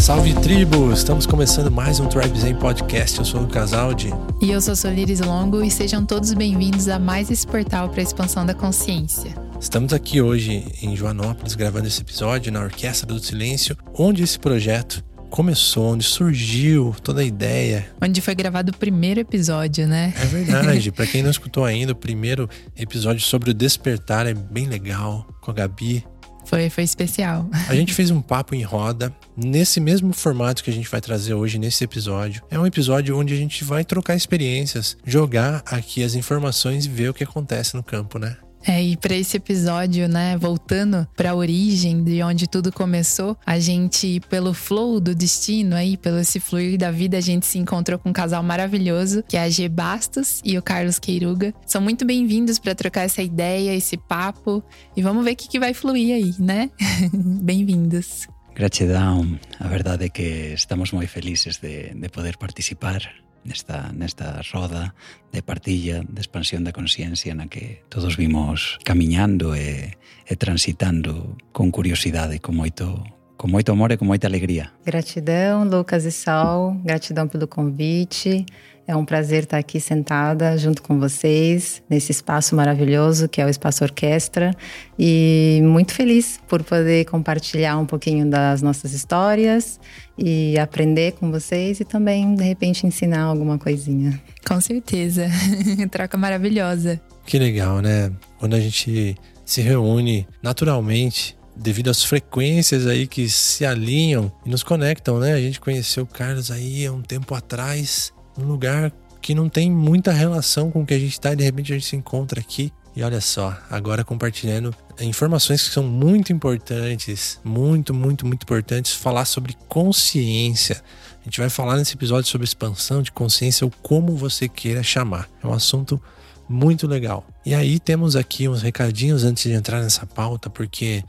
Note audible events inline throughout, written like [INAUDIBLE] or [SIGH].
Salve tribo! Estamos começando mais um Tribe Zen Podcast. Eu sou o Casaldi. E eu sou Solires Longo e sejam todos bem-vindos a mais esse portal para a expansão da consciência. Estamos aqui hoje em Joanópolis gravando esse episódio na Orquestra do Silêncio, onde esse projeto começou, onde surgiu toda a ideia. Onde foi gravado o primeiro episódio, né? É verdade. Para quem não escutou ainda, o primeiro episódio sobre o despertar é bem legal com a Gabi. Foi, foi especial. A gente fez um papo em roda nesse mesmo formato que a gente vai trazer hoje nesse episódio. É um episódio onde a gente vai trocar experiências, jogar aqui as informações e ver o que acontece no campo, né? É, e para esse episódio, né, voltando para a origem de onde tudo começou, a gente, pelo flow do destino aí, pelo esse fluir da vida, a gente se encontrou com um casal maravilhoso, que é a G Bastos e o Carlos Queiruga. São muito bem-vindos para trocar essa ideia, esse papo, e vamos ver o que, que vai fluir aí, né? [LAUGHS] Bem-vindos. Gratidão. A verdade é que estamos moi felices de, de poder participar nesta, nesta roda de partilla, de expansión da consciencia na que todos vimos camiñando e, e transitando con curiosidade, con moito, com muito amor e com muita alegria. Gratidão, Lucas e Sol. Gratidão pelo convite. É um prazer estar aqui sentada junto com vocês nesse espaço maravilhoso que é o Espaço Orquestra e muito feliz por poder compartilhar um pouquinho das nossas histórias e aprender com vocês e também de repente ensinar alguma coisinha. Com certeza. [LAUGHS] Troca maravilhosa. Que legal, né? Quando a gente se reúne naturalmente devido às frequências aí que se alinham e nos conectam, né? A gente conheceu o Carlos aí há um tempo atrás um lugar que não tem muita relação com o que a gente está e de repente a gente se encontra aqui. E olha só, agora compartilhando informações que são muito importantes, muito, muito, muito importantes, falar sobre consciência. A gente vai falar nesse episódio sobre expansão de consciência, ou como você queira chamar. É um assunto muito legal. E aí temos aqui uns recadinhos antes de entrar nessa pauta, porque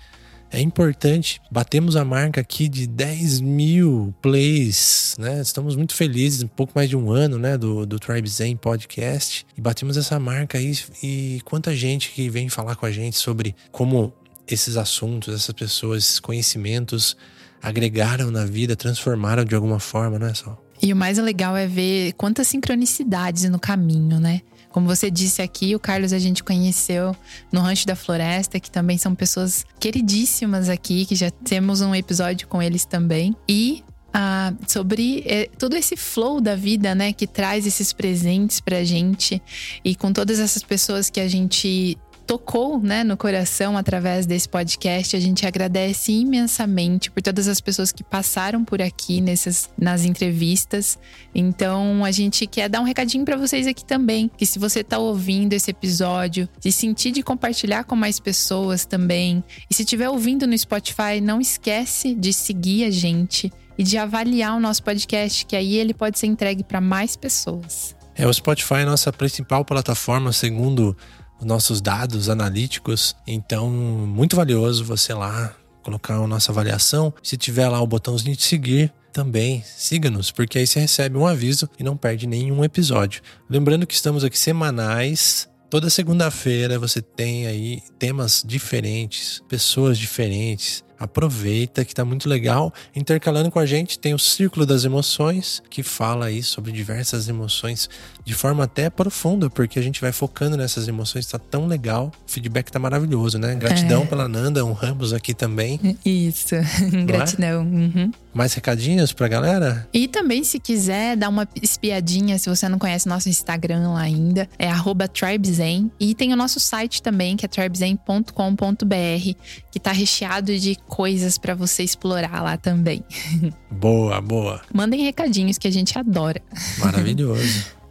é importante. Batemos a marca aqui de 10 mil plays, né? Estamos muito felizes, um pouco mais de um ano, né? Do, do Tribe Zen Podcast. E batemos essa marca aí. E quanta gente que vem falar com a gente sobre como esses assuntos, essas pessoas, esses conhecimentos agregaram na vida, transformaram de alguma forma, não é só? E o mais legal é ver quantas sincronicidades no caminho, né? Como você disse aqui, o Carlos a gente conheceu no Rancho da Floresta, que também são pessoas queridíssimas aqui, que já temos um episódio com eles também. E ah, sobre é, todo esse flow da vida, né, que traz esses presentes pra gente e com todas essas pessoas que a gente tocou né, no coração através desse podcast. A gente agradece imensamente por todas as pessoas que passaram por aqui nessas, nas entrevistas. Então a gente quer dar um recadinho para vocês aqui também. Que se você está ouvindo esse episódio, se sentir de compartilhar com mais pessoas também. E se estiver ouvindo no Spotify, não esquece de seguir a gente e de avaliar o nosso podcast, que aí ele pode ser entregue para mais pessoas. É, o Spotify é a nossa principal plataforma, segundo os nossos dados analíticos. Então, muito valioso você lá colocar a nossa avaliação. Se tiver lá o botãozinho de seguir, também siga-nos, porque aí você recebe um aviso e não perde nenhum episódio. Lembrando que estamos aqui semanais. Toda segunda-feira você tem aí temas diferentes, pessoas diferentes, Aproveita que tá muito legal. Intercalando com a gente tem o Círculo das Emoções, que fala aí sobre diversas emoções de forma até profunda, porque a gente vai focando nessas emoções, tá tão legal. O feedback tá maravilhoso, né? Gratidão é. pela Nanda, honramos aqui também. Isso, [LAUGHS] gratidão. Uhum. Mais recadinhos pra galera? E também, se quiser dar uma espiadinha, se você não conhece nosso Instagram lá ainda, é tribezen. E tem o nosso site também, que é tribezen.com.br, que tá recheado de coisas para você explorar lá também. [LAUGHS] Boa, boa. Mandem recadinhos que a gente adora. Maravilhoso. [LAUGHS]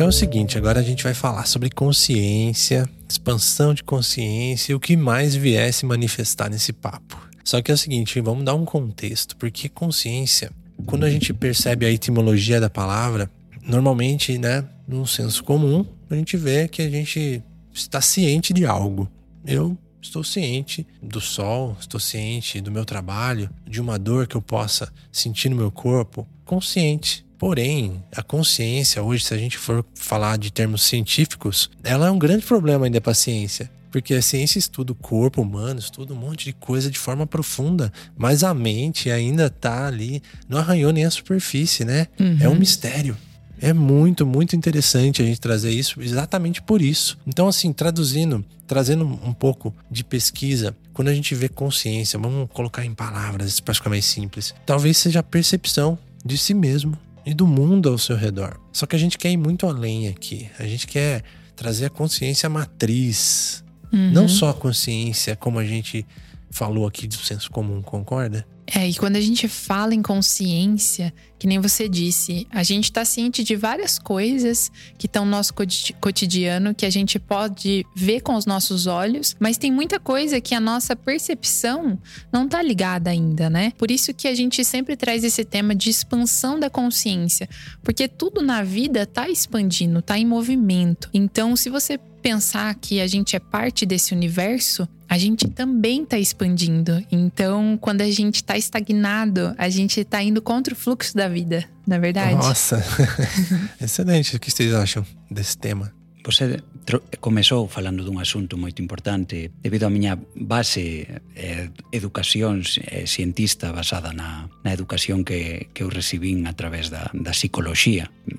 Então é o seguinte, agora a gente vai falar sobre consciência, expansão de consciência e o que mais viesse manifestar nesse papo. Só que é o seguinte, vamos dar um contexto, porque consciência, quando a gente percebe a etimologia da palavra, normalmente, né, num senso comum, a gente vê que a gente está ciente de algo. Eu Estou ciente do sol, estou ciente do meu trabalho, de uma dor que eu possa sentir no meu corpo, consciente. Porém, a consciência hoje, se a gente for falar de termos científicos, ela é um grande problema ainda para a ciência. Porque a ciência estuda o corpo humano, estuda um monte de coisa de forma profunda, mas a mente ainda tá ali, não arranhou nem a superfície, né? Uhum. É um mistério. É muito, muito interessante a gente trazer isso exatamente por isso. Então, assim, traduzindo, trazendo um pouco de pesquisa, quando a gente vê consciência, vamos colocar em palavras para ficar mais simples, talvez seja a percepção de si mesmo e do mundo ao seu redor. Só que a gente quer ir muito além aqui. A gente quer trazer a consciência matriz, Uhum. não só a consciência, como a gente falou aqui do senso comum, concorda? É, e quando a gente fala em consciência, que nem você disse, a gente está ciente de várias coisas que estão no nosso coti- cotidiano, que a gente pode ver com os nossos olhos, mas tem muita coisa que a nossa percepção não tá ligada ainda, né? Por isso que a gente sempre traz esse tema de expansão da consciência, porque tudo na vida tá expandindo, tá em movimento. Então, se você pensar que a gente é parte desse universo, a gente também está expandindo. Então, quando a gente está estagnado, a gente está indo contra o fluxo da vida, na é verdade? Nossa, [LAUGHS] excelente. O que vocês acham desse tema? Você comezou falando dun asunto moito importante debido á miña base eh, educación eh, cientista basada na, na educación que, que eu recibín a través da, da.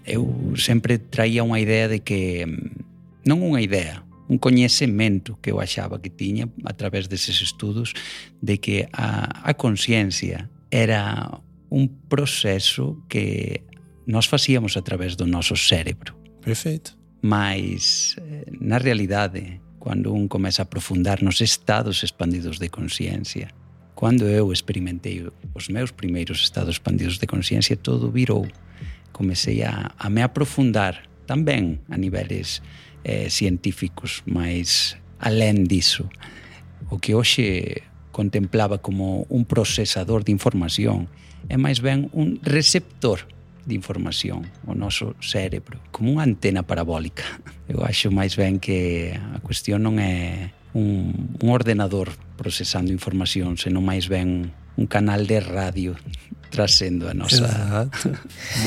Eu sempre traía unha idea de que mm, non unha idea, un coñecemento que eu achaba que tiña a través deses estudos de que a, a consciencia era un proceso que nós facíamos a través do noso cérebro. Perfeito. Mas, eh, na realidade, cando un comeza a aprofundar nos estados expandidos de consciencia, cando eu experimentei os meus primeiros estados expandidos de consciencia, todo virou. Comecei a, a me aprofundar tamén a niveles eh, científicos, mas alén diso, o que hoxe contemplaba como un procesador de información é máis ben un receptor de información, o noso cérebro, como unha antena parabólica. Eu acho máis ben que a cuestión non é un, un ordenador procesando información, senón máis ben un canal de radio [LAUGHS] trazendo a nosa... Exato.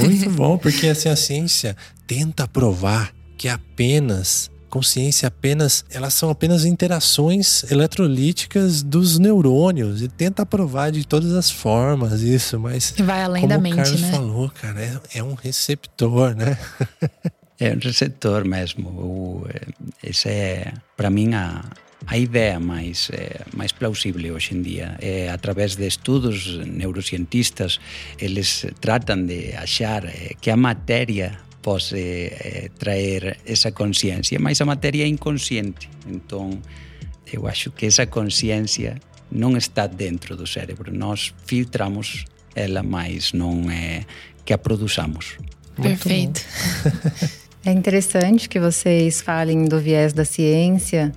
Muito bom, porque assim, a ciência tenta provar que apenas consciência apenas elas são apenas interações eletrolíticas dos neurônios e tenta provar de todas as formas isso, mas Vai além como da o mente, Carlos né? falou, cara, é, é um receptor, né? [LAUGHS] É un receptor mesmo. O, eh, esa é, para min, a, a idea máis, eh, máis plausible hoxe en día. É a través de estudos neurocientistas, eles tratan de achar que a materia pode eh, traer esa conciencia, mas a materia é inconsciente. Entón, eu acho que esa conciencia non está dentro do cérebro. Nós filtramos ela, mas non é que a produzamos. Perfeito. É interessante que vocês falem do viés da ciência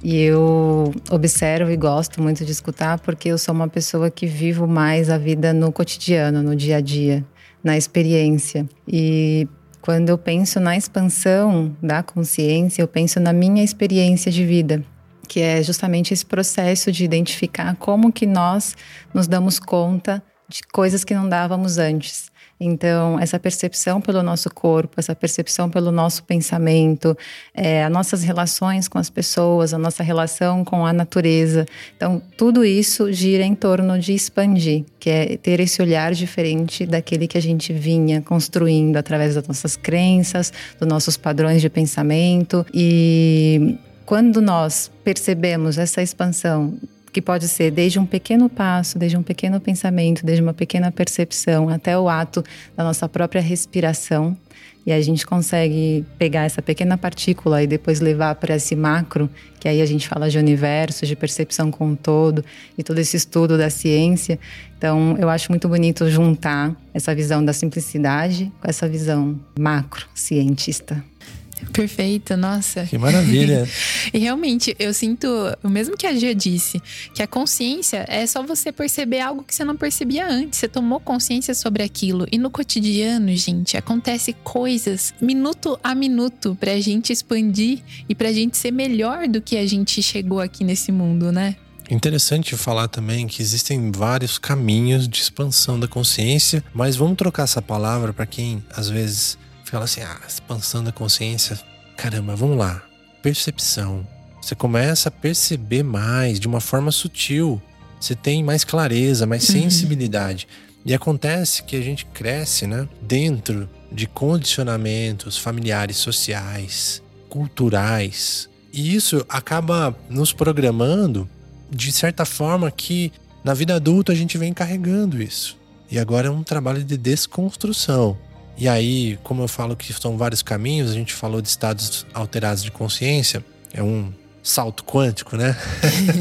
e eu observo e gosto muito de escutar porque eu sou uma pessoa que vivo mais a vida no cotidiano, no dia a dia, na experiência. E quando eu penso na expansão da consciência, eu penso na minha experiência de vida, que é justamente esse processo de identificar como que nós nos damos conta de coisas que não dávamos antes. Então, essa percepção pelo nosso corpo, essa percepção pelo nosso pensamento, é, as nossas relações com as pessoas, a nossa relação com a natureza. Então, tudo isso gira em torno de expandir, que é ter esse olhar diferente daquele que a gente vinha construindo através das nossas crenças, dos nossos padrões de pensamento. E quando nós percebemos essa expansão que pode ser desde um pequeno passo, desde um pequeno pensamento, desde uma pequena percepção, até o ato da nossa própria respiração. E a gente consegue pegar essa pequena partícula e depois levar para esse macro, que aí a gente fala de universo, de percepção com o todo, e todo esse estudo da ciência. Então, eu acho muito bonito juntar essa visão da simplicidade com essa visão macro cientista. Perfeito, nossa. Que maravilha. [LAUGHS] e realmente, eu sinto, o mesmo que a Gia disse, que a consciência é só você perceber algo que você não percebia antes. Você tomou consciência sobre aquilo. E no cotidiano, gente, acontece coisas minuto a minuto pra gente expandir e pra gente ser melhor do que a gente chegou aqui nesse mundo, né? Interessante falar também que existem vários caminhos de expansão da consciência, mas vamos trocar essa palavra para quem às vezes fala assim: ah, expansão da consciência. Caramba, vamos lá. Percepção. Você começa a perceber mais de uma forma sutil. Você tem mais clareza, mais uhum. sensibilidade. E acontece que a gente cresce, né? Dentro de condicionamentos familiares, sociais, culturais. E isso acaba nos programando de certa forma que na vida adulta a gente vem carregando isso. E agora é um trabalho de desconstrução. E aí, como eu falo que são vários caminhos, a gente falou de estados alterados de consciência, é um salto quântico, né?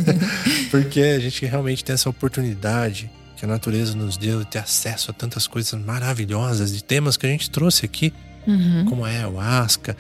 [LAUGHS] Porque a gente realmente tem essa oportunidade que a natureza nos deu de ter acesso a tantas coisas maravilhosas, de temas que a gente trouxe aqui, uhum. como a ayahuasca,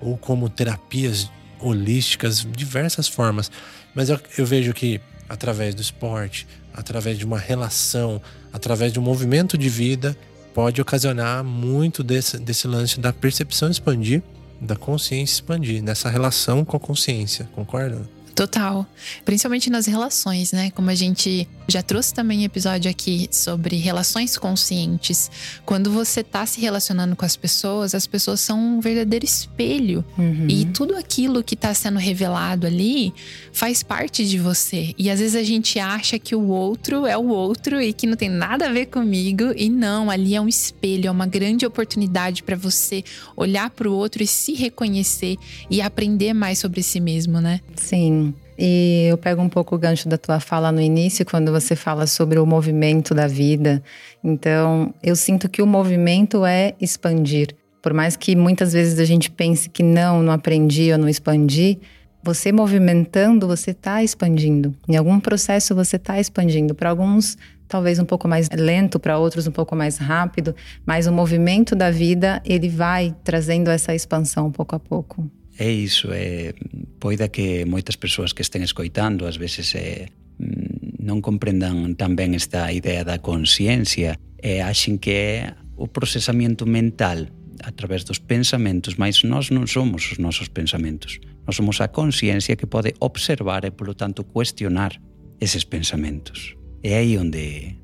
ou como terapias holísticas, diversas formas. Mas eu, eu vejo que através do esporte, através de uma relação, através de um movimento de vida, pode ocasionar muito desse, desse lance da percepção expandir, da consciência expandir, nessa relação com a consciência, concorda? Total. Principalmente nas relações, né? Como a gente já trouxe também episódio aqui sobre relações conscientes. Quando você tá se relacionando com as pessoas, as pessoas são um verdadeiro espelho. Uhum. E tudo aquilo que tá sendo revelado ali faz parte de você. E às vezes a gente acha que o outro é o outro e que não tem nada a ver comigo. E não, ali é um espelho, é uma grande oportunidade para você olhar para o outro e se reconhecer e aprender mais sobre si mesmo, né? Sim. E eu pego um pouco o gancho da tua fala no início, quando você fala sobre o movimento da vida. Então, eu sinto que o movimento é expandir. Por mais que muitas vezes a gente pense que não, não aprendi ou não expandi, você movimentando, você está expandindo. Em algum processo você está expandindo. Para alguns, talvez um pouco mais lento, para outros um pouco mais rápido, mas o movimento da vida, ele vai trazendo essa expansão pouco a pouco. É iso, é, poida que moitas persoas que estén escoitando ás veces é, mm, non comprendan tan ben esta idea da consciencia e axen que é o procesamiento mental a través dos pensamentos, mas nós non somos os nosos pensamentos. Nós somos a consciencia que pode observar e, polo tanto, cuestionar eses pensamentos. É aí onde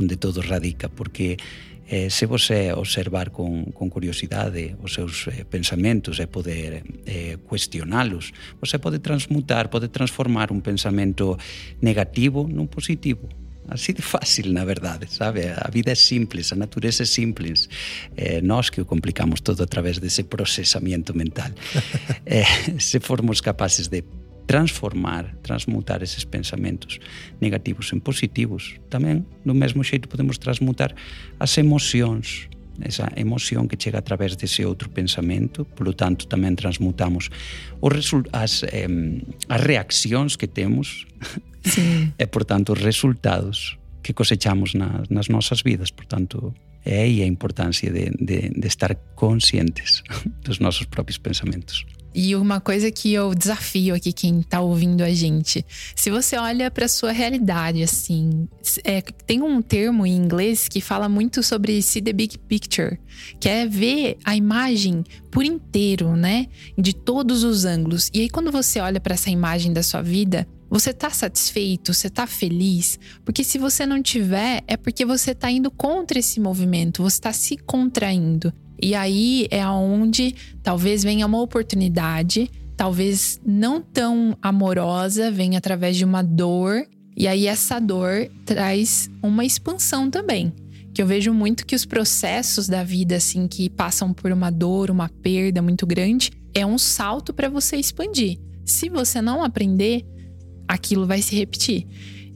onde todo radica, porque eh, se você observar con, con curiosidade os seus eh, pensamentos e poder eh, cuestionalos, você pode transmutar, pode transformar un pensamento negativo nun positivo. Así de fácil, na verdade, sabe? A vida é simples, a natureza é simples. Eh, nós que o complicamos todo a través dese procesamento mental. [LAUGHS] eh, se formos capaces de transformar, transmutar eses pensamentos negativos en positivos. Tamén, do mesmo xeito, podemos transmutar as emocións, esa emoción que chega a través dese outro pensamento, polo tanto tamén transmutamos os as, eh, as reaccións que temos sí. [LAUGHS] e, por tanto, os resultados que cosechamos na, nas nosas vidas. Por tanto, é aí a importancia de, de, de estar conscientes [LAUGHS] dos nosos propios pensamentos. E uma coisa que eu desafio aqui quem tá ouvindo a gente, se você olha para sua realidade assim, é, tem um termo em inglês que fala muito sobre see the big picture, que é ver a imagem por inteiro, né, de todos os ângulos. E aí quando você olha para essa imagem da sua vida, você tá satisfeito? Você tá feliz? Porque se você não tiver, é porque você tá indo contra esse movimento, você tá se contraindo. E aí é onde talvez venha uma oportunidade, talvez não tão amorosa, venha através de uma dor. E aí essa dor traz uma expansão também. Que eu vejo muito que os processos da vida, assim, que passam por uma dor, uma perda muito grande, é um salto para você expandir. Se você não aprender, aquilo vai se repetir.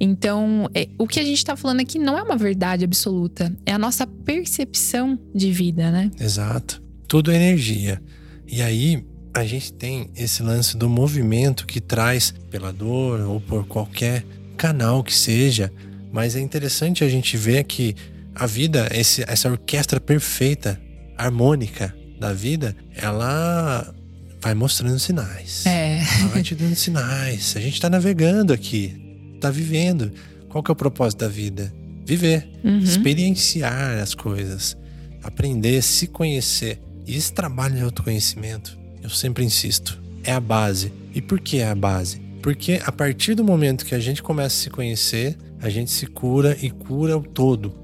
Então, é, o que a gente está falando aqui não é uma verdade absoluta, é a nossa percepção de vida, né? Exato. Tudo é energia. E aí, a gente tem esse lance do movimento que traz pela dor ou por qualquer canal que seja, mas é interessante a gente ver que a vida, esse, essa orquestra perfeita, harmônica da vida, ela vai mostrando sinais. É. Ela vai te dando sinais. A gente tá navegando aqui, tá vivendo. Qual que é o propósito da vida? Viver, Uhum. experienciar as coisas, aprender, se conhecer. E esse trabalho de autoconhecimento, eu sempre insisto, é a base. E por que é a base? Porque a partir do momento que a gente começa a se conhecer, a gente se cura e cura o todo.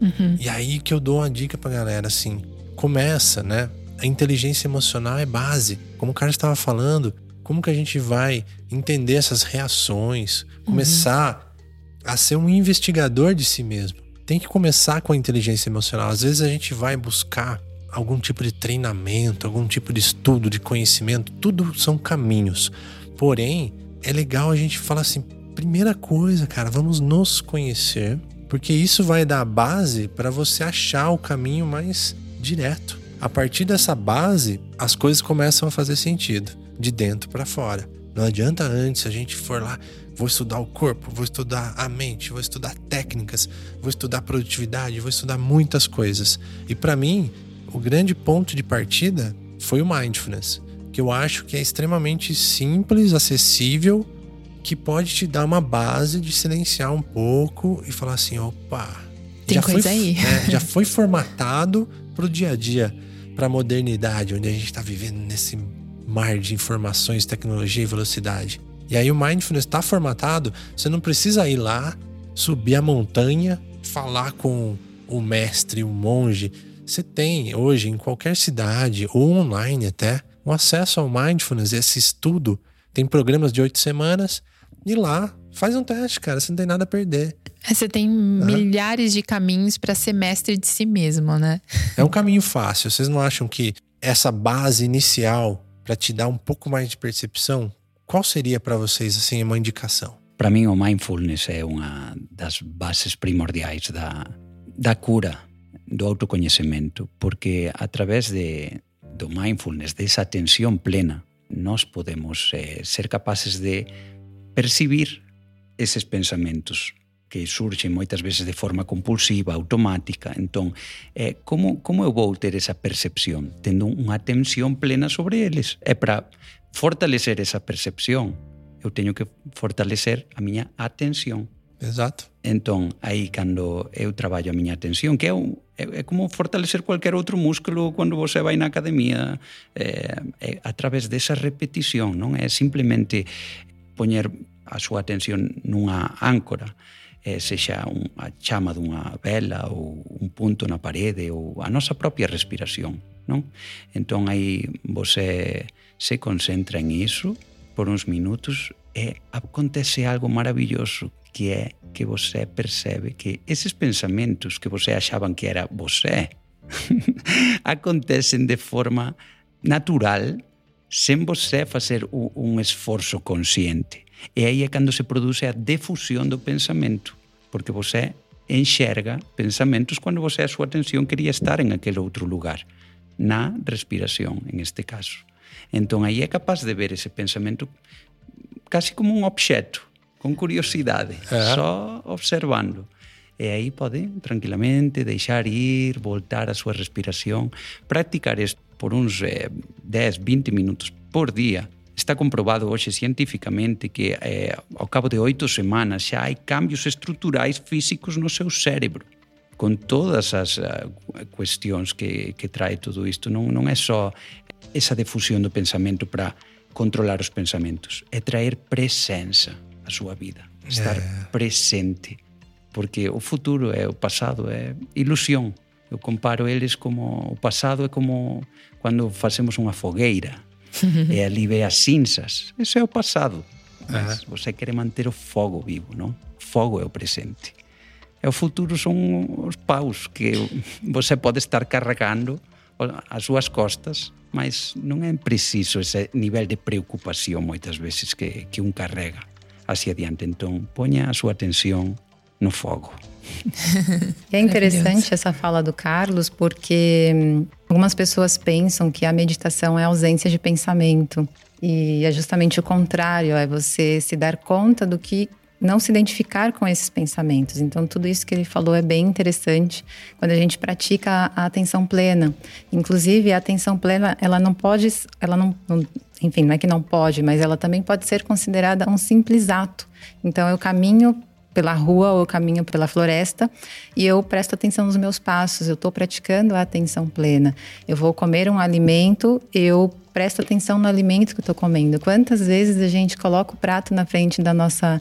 Uhum. E aí que eu dou uma dica pra galera, assim, começa, né? A inteligência emocional é base. Como o cara estava falando, como que a gente vai entender essas reações, começar a ser um investigador de si mesmo. Tem que começar com a inteligência emocional. Às vezes a gente vai buscar algum tipo de treinamento, algum tipo de estudo, de conhecimento, tudo são caminhos. Porém, é legal a gente falar assim, primeira coisa, cara, vamos nos conhecer, porque isso vai dar base para você achar o caminho mais direto. A partir dessa base, as coisas começam a fazer sentido, de dentro para fora. Não adianta antes a gente for lá, vou estudar o corpo, vou estudar a mente, vou estudar técnicas, vou estudar produtividade, vou estudar muitas coisas. E para mim, o grande ponto de partida foi o mindfulness, que eu acho que é extremamente simples, acessível, que pode te dar uma base de silenciar um pouco e falar assim, opa, Tem foi, coisa aí. né, já foi formatado pro dia a dia, pra modernidade, onde a gente tá vivendo nesse mar de informações, tecnologia e velocidade. E aí o mindfulness está formatado, você não precisa ir lá, subir a montanha, falar com o mestre, o monge. Você tem hoje em qualquer cidade ou online até um acesso ao mindfulness, esse estudo. Tem programas de oito semanas e lá faz um teste, cara. Você não tem nada a perder. É, Você tem milhares de caminhos para ser mestre de si mesmo, né? É um caminho fácil. Vocês não acham que essa base inicial para te dar um pouco mais de percepção, qual seria para vocês assim uma indicação? Para mim, o mindfulness é uma das bases primordiais da, da cura, do autoconhecimento, porque através de, do mindfulness, dessa atenção plena, nós podemos eh, ser capazes de percibir esses pensamentos que surxen moitas veces de forma compulsiva, automática. Entón, eh, como, como eu vou ter esa percepción? Tendo unha atención plena sobre eles. É para fortalecer esa percepción. Eu teño que fortalecer a miña atención. Exacto. Entón, aí cando eu traballo a miña atención, que é, un, é, é como fortalecer cualquier outro músculo cando você vai na academia, eh, é, a través desa repetición, non? É simplemente poñer a súa atención nunha áncora eh, sexa un, a chama dunha vela ou un punto na parede ou a nosa propia respiración, non? Entón aí você se concentra en iso por uns minutos e acontece algo maravilloso que é que você percebe que eses pensamentos que você achaban que era você [LAUGHS] acontecen de forma natural sen você facer un, esforzo consciente. E aí é cando se produce a defusión do pensamento, porque você enxerga pensamentos quando você a súa atención quería estar en aquele outro lugar, na respiración, en este caso. Entón aí é capaz de ver ese pensamento casi como un obxeto, con curiosidade, É. só observando. E aí pode tranquilamente deixar ir, voltar a súa respiración, practicar isto por uns eh, 10, 20 minutos por día. Está comprobado hoxe científicamente que eh, ao cabo de oito semanas xa hai cambios estruturais físicos no seu cérebro con todas as uh, cuestións que, que trae todo isto. Non, non é só esa difusión do pensamento para controlar os pensamentos, é traer presenza á súa vida, estar yeah. presente, porque o futuro é o pasado, é ilusión. Eu comparo eles como o pasado é como cando facemos unha fogueira. [LAUGHS] e ali ve as cinzas. Ese é o pasado. Mas você quer manter o fogo vivo, non? Fogo é o presente. E o futuro son os paus que [LAUGHS] você pode estar carregando as súas costas, mas non é preciso ese nivel de preocupación moitas veces que, que un carrega hacia adiante. Entón, poña a súa atención no fogo. [LAUGHS] É interessante essa fala do Carlos, porque hum, algumas pessoas pensam que a meditação é ausência de pensamento. E é justamente o contrário, é você se dar conta do que não se identificar com esses pensamentos. Então, tudo isso que ele falou é bem interessante quando a gente pratica a atenção plena. Inclusive, a atenção plena, ela não pode, ela não enfim, não é que não pode, mas ela também pode ser considerada um simples ato. Então, eu caminho pela rua ou eu caminho pela floresta e eu presto atenção nos meus passos, eu estou praticando a atenção plena. Eu vou comer um alimento, eu presto atenção no alimento que eu estou comendo. Quantas vezes a gente coloca o prato na frente da nossa.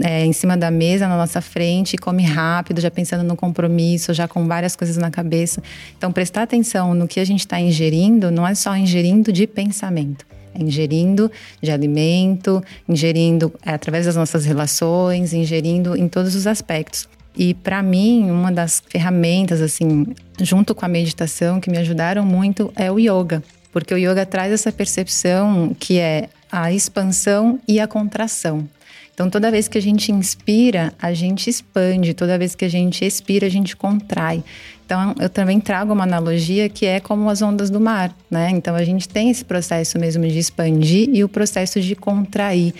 É, em cima da mesa, na nossa frente, e come rápido, já pensando no compromisso, já com várias coisas na cabeça. Então, prestar atenção no que a gente está ingerindo não é só ingerindo de pensamento ingerindo de alimento, ingerindo é, através das nossas relações, ingerindo em todos os aspectos. E para mim, uma das ferramentas assim, junto com a meditação que me ajudaram muito é o yoga, porque o yoga traz essa percepção que é a expansão e a contração. Então, toda vez que a gente inspira, a gente expande, toda vez que a gente expira, a gente contrai. Então, eu também trago uma analogia que é como as ondas do mar, né? Então, a gente tem esse processo mesmo de expandir e o processo de contrair.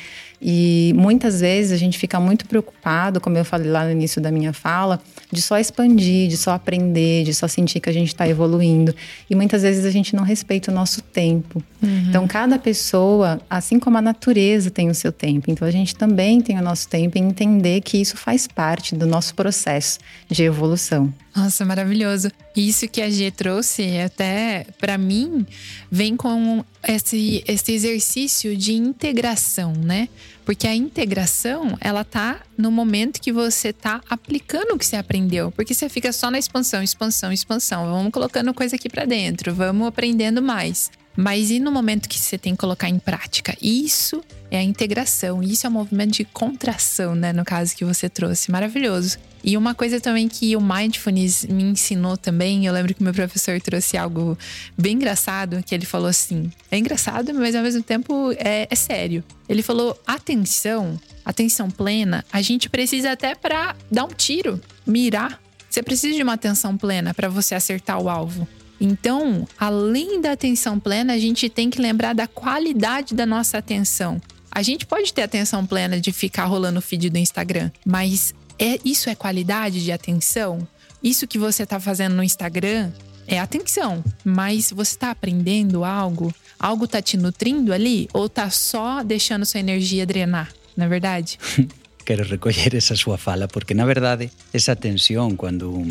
E muitas vezes a gente fica muito preocupado, como eu falei lá no início da minha fala, de só expandir, de só aprender, de só sentir que a gente está evoluindo. E muitas vezes a gente não respeita o nosso tempo. Uhum. Então, cada pessoa, assim como a natureza tem o seu tempo, então a gente também tem o nosso tempo e entender que isso faz parte do nosso processo de evolução. Nossa, maravilhoso. Isso que a G trouxe, até para mim, vem com esse, esse exercício de integração, né? Porque a integração, ela tá no momento que você tá aplicando o que você aprendeu. Porque você fica só na expansão, expansão, expansão. Vamos colocando coisa aqui para dentro, vamos aprendendo mais. Mas e no momento que você tem que colocar em prática? Isso é a integração, isso é o movimento de contração, né? No caso que você trouxe. Maravilhoso. E uma coisa também que o Mindfulness me ensinou também, eu lembro que meu professor trouxe algo bem engraçado, que ele falou assim: é engraçado, mas ao mesmo tempo é, é sério. Ele falou: atenção, atenção plena, a gente precisa até para dar um tiro, mirar. Você precisa de uma atenção plena para você acertar o alvo. Então, além da atenção plena, a gente tem que lembrar da qualidade da nossa atenção. A gente pode ter atenção plena de ficar rolando o feed do Instagram, mas é isso é qualidade de atenção? Isso que você está fazendo no Instagram é atenção, mas você está aprendendo algo? Algo está te nutrindo ali ou está só deixando sua energia drenar? Na é verdade? [LAUGHS] Quero recolher essa sua fala, porque na verdade essa atenção, quando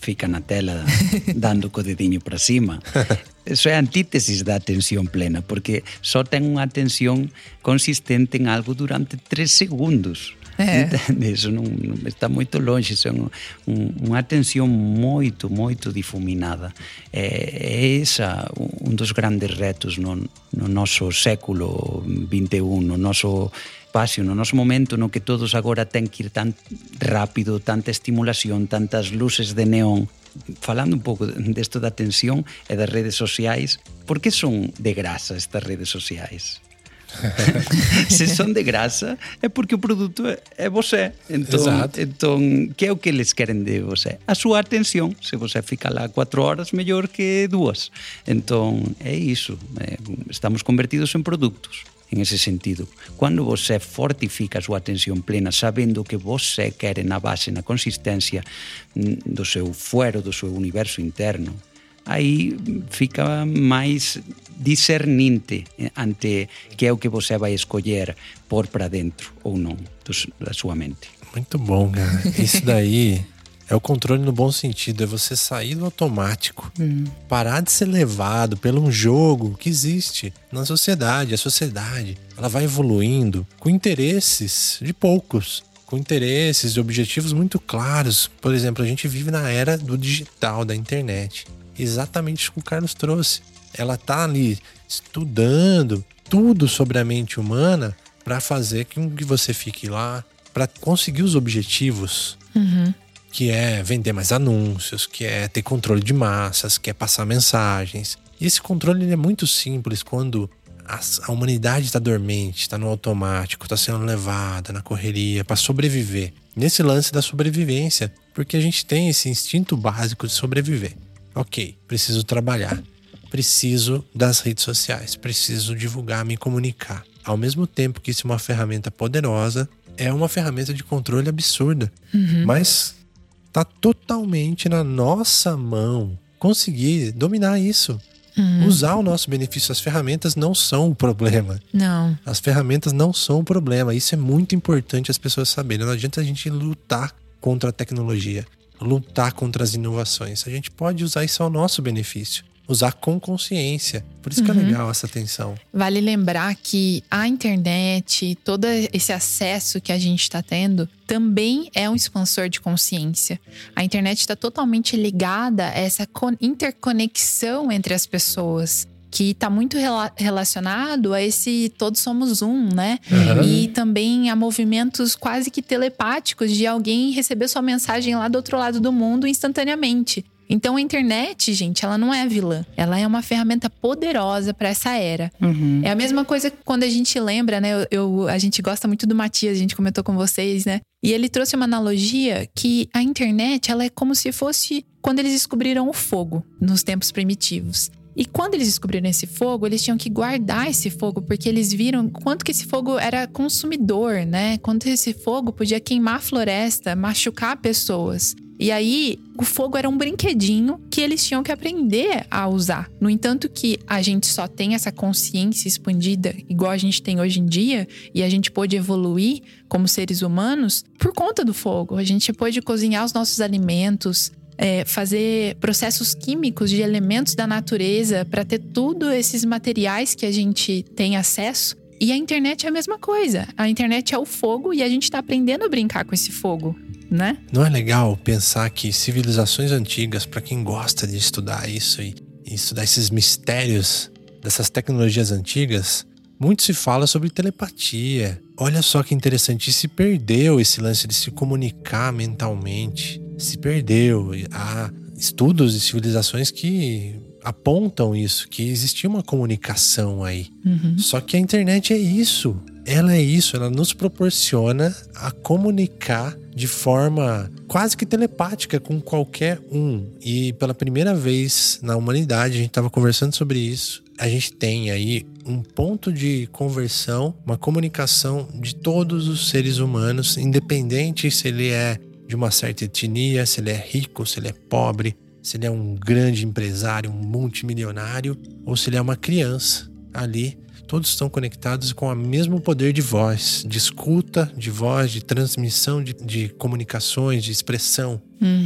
fica na tela dando co dediño para cima. [LAUGHS] Eso é antítesis da atención plena, porque só ten unha atención consistente en algo durante tres segundos. É. [LAUGHS] Non, non, está moito longe, son un, unha atención moito, moito difuminada. É, é esa un dos grandes retos no, no noso século 21, no noso espacio, no noso momento no que todos agora ten que ir tan rápido, tanta estimulación, tantas luces de neón, falando un pouco desto da tensión e das redes sociais, por que son de grasa estas redes sociais? [LAUGHS] se son de grasa é porque o produto é vosé. Entón, Exacto. entón que é o que les queren de vosé? A súa atención. Se vosé fica lá 4 horas mellor que dúas. Entón é iso. Estamos convertidos en produtos en ese sentido. Cando você fortifica a súa atención plena sabendo que você quere na base, na consistencia do seu fuero, do seu universo interno, aí fica máis discerninte eh, ante que é o que você vai escoller por para dentro ou non da súa mente. Muito bom, cara. [LAUGHS] Isso daí É o controle no bom sentido, é você sair do automático, hum. parar de ser levado pelo um jogo que existe na sociedade. A sociedade, ela vai evoluindo com interesses de poucos, com interesses e objetivos muito claros. Por exemplo, a gente vive na era do digital, da internet. Exatamente o que o Carlos trouxe. Ela tá ali estudando tudo sobre a mente humana para fazer com que você fique lá, para conseguir os objetivos. Uhum que é vender mais anúncios, que é ter controle de massas, que é passar mensagens. E esse controle é muito simples quando a, a humanidade está dormente, está no automático, está sendo levada na correria para sobreviver. Nesse lance da sobrevivência, porque a gente tem esse instinto básico de sobreviver. Ok, preciso trabalhar, preciso das redes sociais, preciso divulgar, me comunicar. Ao mesmo tempo que isso é uma ferramenta poderosa, é uma ferramenta de controle absurda. Mas tá totalmente na nossa mão conseguir dominar isso. Usar o nosso benefício. As ferramentas não são o problema. Não. As ferramentas não são o problema. Isso é muito importante as pessoas saberem. Não adianta a gente lutar contra a tecnologia, lutar contra as inovações. A gente pode usar isso ao nosso benefício. Usar com consciência. Por isso que é legal essa atenção. Vale lembrar que a internet, todo esse acesso que a gente está tendo, também é um expansor de consciência. A internet está totalmente ligada a essa con- interconexão entre as pessoas. Que está muito rela- relacionado a esse todos somos um, né? Aham. E também a movimentos quase que telepáticos de alguém receber sua mensagem lá do outro lado do mundo instantaneamente. Então a internet, gente, ela não é vilã. Ela é uma ferramenta poderosa para essa era. Uhum. É a mesma coisa que quando a gente lembra, né? Eu, eu- a gente gosta muito do Matias, a gente comentou com vocês, né? E ele trouxe uma analogia que a internet, ela é como se fosse quando eles descobriram o fogo nos tempos primitivos. E quando eles descobriram esse fogo, eles tinham que guardar esse fogo, porque eles viram quanto que esse fogo era consumidor, né? Quanto esse fogo podia queimar a floresta, machucar pessoas. E aí, o fogo era um brinquedinho que eles tinham que aprender a usar. No entanto, que a gente só tem essa consciência expandida, igual a gente tem hoje em dia, e a gente pôde evoluir como seres humanos por conta do fogo. A gente pôde cozinhar os nossos alimentos, é, fazer processos químicos de elementos da natureza para ter tudo esses materiais que a gente tem acesso. E a internet é a mesma coisa. A internet é o fogo e a gente está aprendendo a brincar com esse fogo, né? Não é legal pensar que civilizações antigas, para quem gosta de estudar isso e, e estudar esses mistérios dessas tecnologias antigas, muito se fala sobre telepatia. Olha só que interessante, se perdeu esse lance de se comunicar mentalmente. Se perdeu. E Há estudos de civilizações que apontam isso, que existia uma comunicação aí. Só que a internet é isso. Ela é isso, ela nos proporciona a comunicar de forma quase que telepática com qualquer um. E pela primeira vez na humanidade, a gente estava conversando sobre isso. A gente tem aí um ponto de conversão, uma comunicação de todos os seres humanos, independente se ele é de uma certa etnia, se ele é rico, se ele é pobre, se ele é um grande empresário, um multimilionário, ou se ele é uma criança ali. Todos estão conectados com o mesmo poder de voz, de escuta, de voz, de transmissão de, de comunicações, de expressão.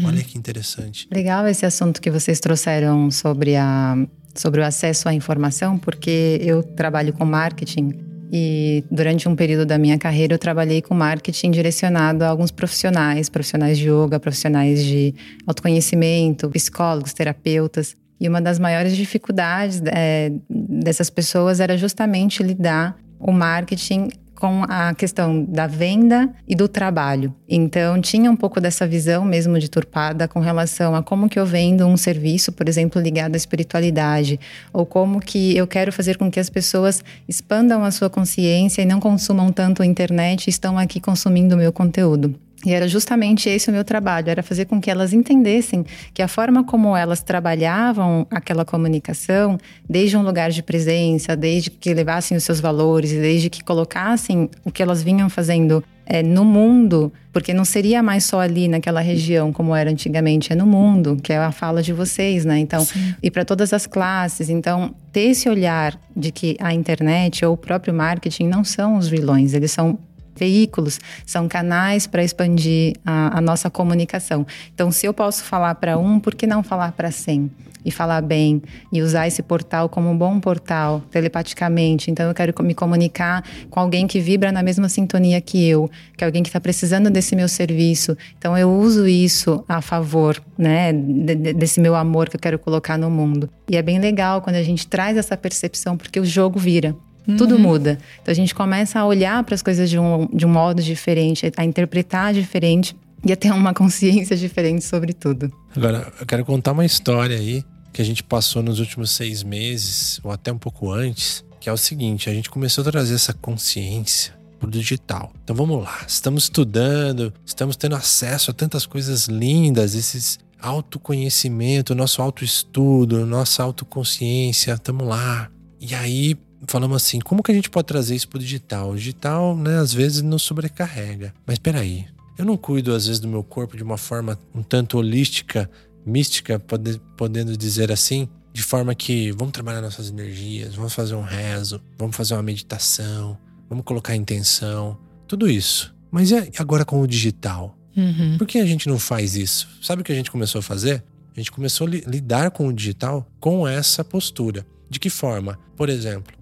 Olha que interessante. Legal esse assunto que vocês trouxeram sobre, a, sobre o acesso à informação, porque eu trabalho com marketing e durante um período da minha carreira eu trabalhei com marketing direcionado a alguns profissionais, profissionais de yoga, profissionais de autoconhecimento, psicólogos, terapeutas. E uma das maiores dificuldades é, dessas pessoas era justamente lidar o marketing com a questão da venda e do trabalho. Então, tinha um pouco dessa visão mesmo deturpada com relação a como que eu vendo um serviço, por exemplo, ligado à espiritualidade, ou como que eu quero fazer com que as pessoas expandam a sua consciência e não consumam tanto a internet e estão aqui consumindo o meu conteúdo. E era justamente esse o meu trabalho, era fazer com que elas entendessem que a forma como elas trabalhavam aquela comunicação, desde um lugar de presença, desde que levassem os seus valores, desde que colocassem o que elas vinham fazendo é, no mundo, porque não seria mais só ali naquela região como era antigamente, é no mundo, que é a fala de vocês, né? Então, e para todas as classes. Então, ter esse olhar de que a internet ou o próprio marketing não são os vilões, eles são veículos, são canais para expandir a, a, nossa comunicação. Então, se eu posso falar para um, por que não falar para cem? E falar bem, e usar esse portal como um bom portal, telepaticamente. Então, eu quero me comunicar com alguém que vibra na mesma sintonia que eu, que é alguém que está precisando desse meu serviço. Então, eu uso isso a favor, né, desse meu amor que eu quero colocar no mundo. E é bem legal quando a gente traz essa percepção, porque o jogo vira. Tudo uhum. muda. Então a gente começa a olhar para as coisas de um, de um modo diferente, a interpretar diferente e a ter uma [LAUGHS] consciência diferente sobre tudo. Agora, eu quero contar uma história aí que a gente passou nos últimos seis meses, ou até um pouco antes, que é o seguinte: a gente começou a trazer essa consciência pro digital. Então vamos lá, estamos estudando, estamos tendo acesso a tantas coisas lindas, esses autoconhecimento, nosso autoestudo, nossa autoconsciência, estamos lá. E aí falamos assim, como que a gente pode trazer isso pro digital? O digital, né, às vezes nos sobrecarrega. Mas peraí, eu não cuido às vezes do meu corpo de uma forma um tanto holística, mística, pode, podendo dizer assim, de forma que vamos trabalhar nossas energias, vamos fazer um rezo, vamos fazer uma meditação, vamos colocar intenção, tudo isso. Mas e agora com o digital? Uhum. Por que a gente não faz isso? Sabe o que a gente começou a fazer? A gente começou a li lidar com o digital com essa postura. De que forma? Por exemplo,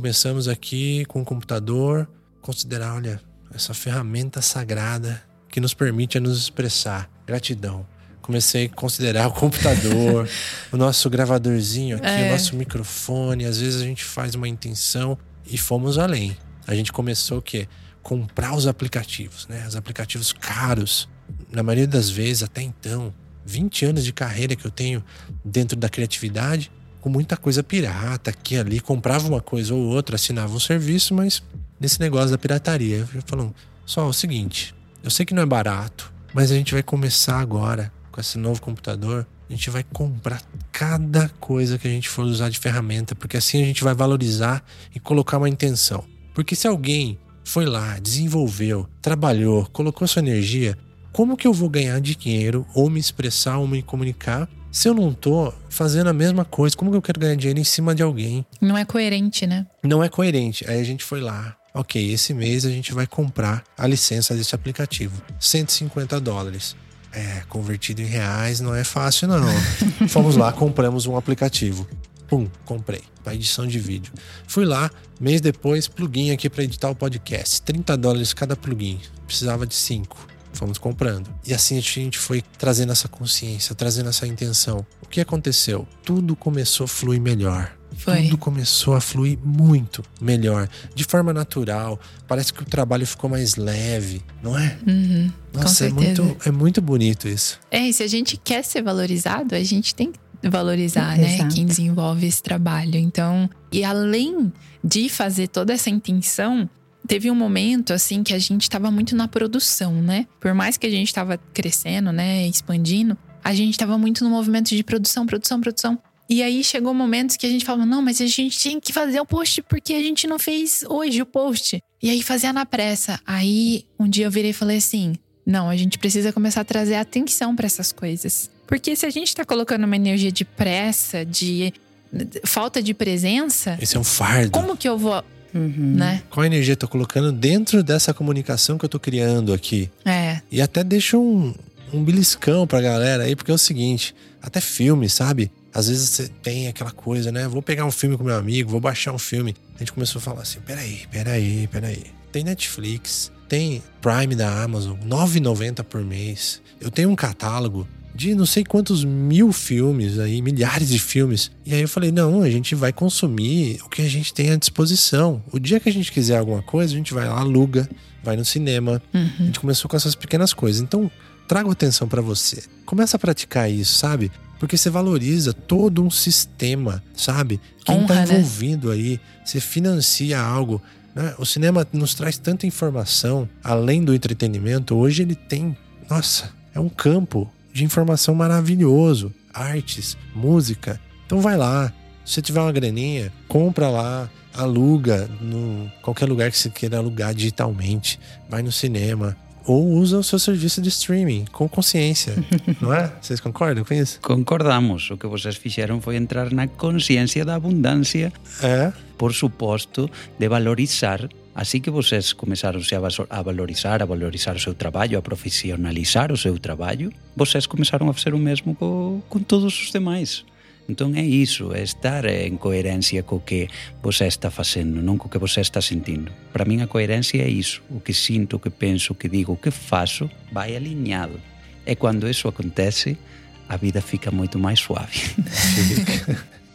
começamos aqui com o computador, considerar, olha, essa ferramenta sagrada que nos permite nos expressar. Gratidão. Comecei a considerar o computador, [LAUGHS] o nosso gravadorzinho aqui, É. o nosso microfone. Às vezes a gente faz uma intenção e fomos além. A gente começou o quê? Comprar os aplicativos, né? Os aplicativos caros. Na maioria das vezes, até então, 20 anos de carreira que eu tenho dentro da criatividade, com muita coisa pirata aqui ali, comprava uma coisa ou outra, assinava um serviço, mas nesse negócio da pirataria, falo, só o seguinte, eu sei que não é barato, mas a gente vai começar agora com esse novo computador, a gente vai comprar cada coisa que a gente for usar de ferramenta, porque assim a gente vai valorizar e colocar uma intenção. Porque se alguém foi lá, desenvolveu, trabalhou, colocou sua energia, como que eu vou ganhar dinheiro ou me expressar ou me comunicar se eu não tô fazendo a mesma coisa? Como que eu quero ganhar dinheiro em cima de alguém? Não é coerente, né? Não é coerente. Aí a gente foi lá. Ok, esse mês a gente vai comprar a licença desse aplicativo. 150 dólares. É, convertido em reais não é fácil, não. [LAUGHS] Fomos lá, compramos um aplicativo. Pum, comprei. Para edição de vídeo. Fui lá, mês depois, plugin aqui para editar o podcast. 30 dólares cada plugin. Precisava de 5. Fomos comprando. E assim a gente foi trazendo essa consciência, trazendo essa intenção. O que aconteceu? Tudo começou a fluir melhor. Foi. Tudo começou a fluir muito melhor, de forma natural. Parece que o trabalho ficou mais leve, não é? Uhum. Nossa, é muito, é muito bonito isso. É, e se a gente quer ser valorizado, a gente tem que valorizar, né? Exato. Quem desenvolve esse trabalho. Então, e além de fazer toda essa intenção, teve um momento assim que a gente estava muito na produção, né? Por mais que a gente estava crescendo, né, expandindo, a gente estava muito no movimento de produção, produção, produção. E aí chegou momentos que a gente falava: "Não, mas a gente tinha que fazer o post porque a gente não fez hoje o post". E aí fazia na pressa. Aí um dia eu virei e falei assim: "Não, a gente precisa começar a trazer atenção para essas coisas". Porque se a gente tá colocando uma energia de pressa, de de falta de presença, Esse é um fardo. como que eu vou, Uhum. né? Qual energia eu tô colocando dentro dessa comunicação que eu tô criando aqui? É, E até deixa um, um beliscão pra galera aí, porque é o seguinte: até filme, sabe? Às vezes você tem aquela coisa, né? Vou pegar um filme com meu amigo, vou baixar um filme. A gente começou a falar assim: peraí, peraí, peraí. Tem Netflix, tem Prime da Amazon, R$ 9,90 por mês. Eu tenho um catálogo de não sei quantos mil filmes aí, milhares de filmes. E aí eu falei: não, a gente vai consumir o que a gente tem à disposição. O dia que a gente quiser alguma coisa, a gente vai lá, aluga, vai no cinema. A uhum. gente começou com essas pequenas coisas. Então, trago atenção pra você. Começa a praticar isso, sabe? Porque você valoriza todo um sistema, sabe? Quem tá Honra, né? envolvido aí, você financia algo. né? O cinema nos traz tanta informação, além do entretenimento. Hoje ele tem, nossa, é um campo de informação maravilhoso. Artes, música. Então vai lá. Se você tiver uma graninha, compra lá, aluga no qualquer lugar que você queira alugar digitalmente. Vai no cinema. Ou usa o seu serviço de streaming com consciência. [LAUGHS] não é? Vocês concordam com isso? Concordamos, o que vocês fixeron foi entrar na consciencia da abundancia, É. por suposto, de valorizar Así que vocês começaronse a, valorizar, a valorizar o seu traballo, a profesionalizar o seu traballo, vocês começaron a facer o mesmo co, con todos os demais. Entón é iso, é estar en coherencia co que você está facendo, non co que você está sentindo. Para min a coherencia é iso, o que sinto, o que penso, o que digo, o que faço, vai alineado. E cando eso acontece, a vida fica moito máis suave. [LAUGHS] [LAUGHS]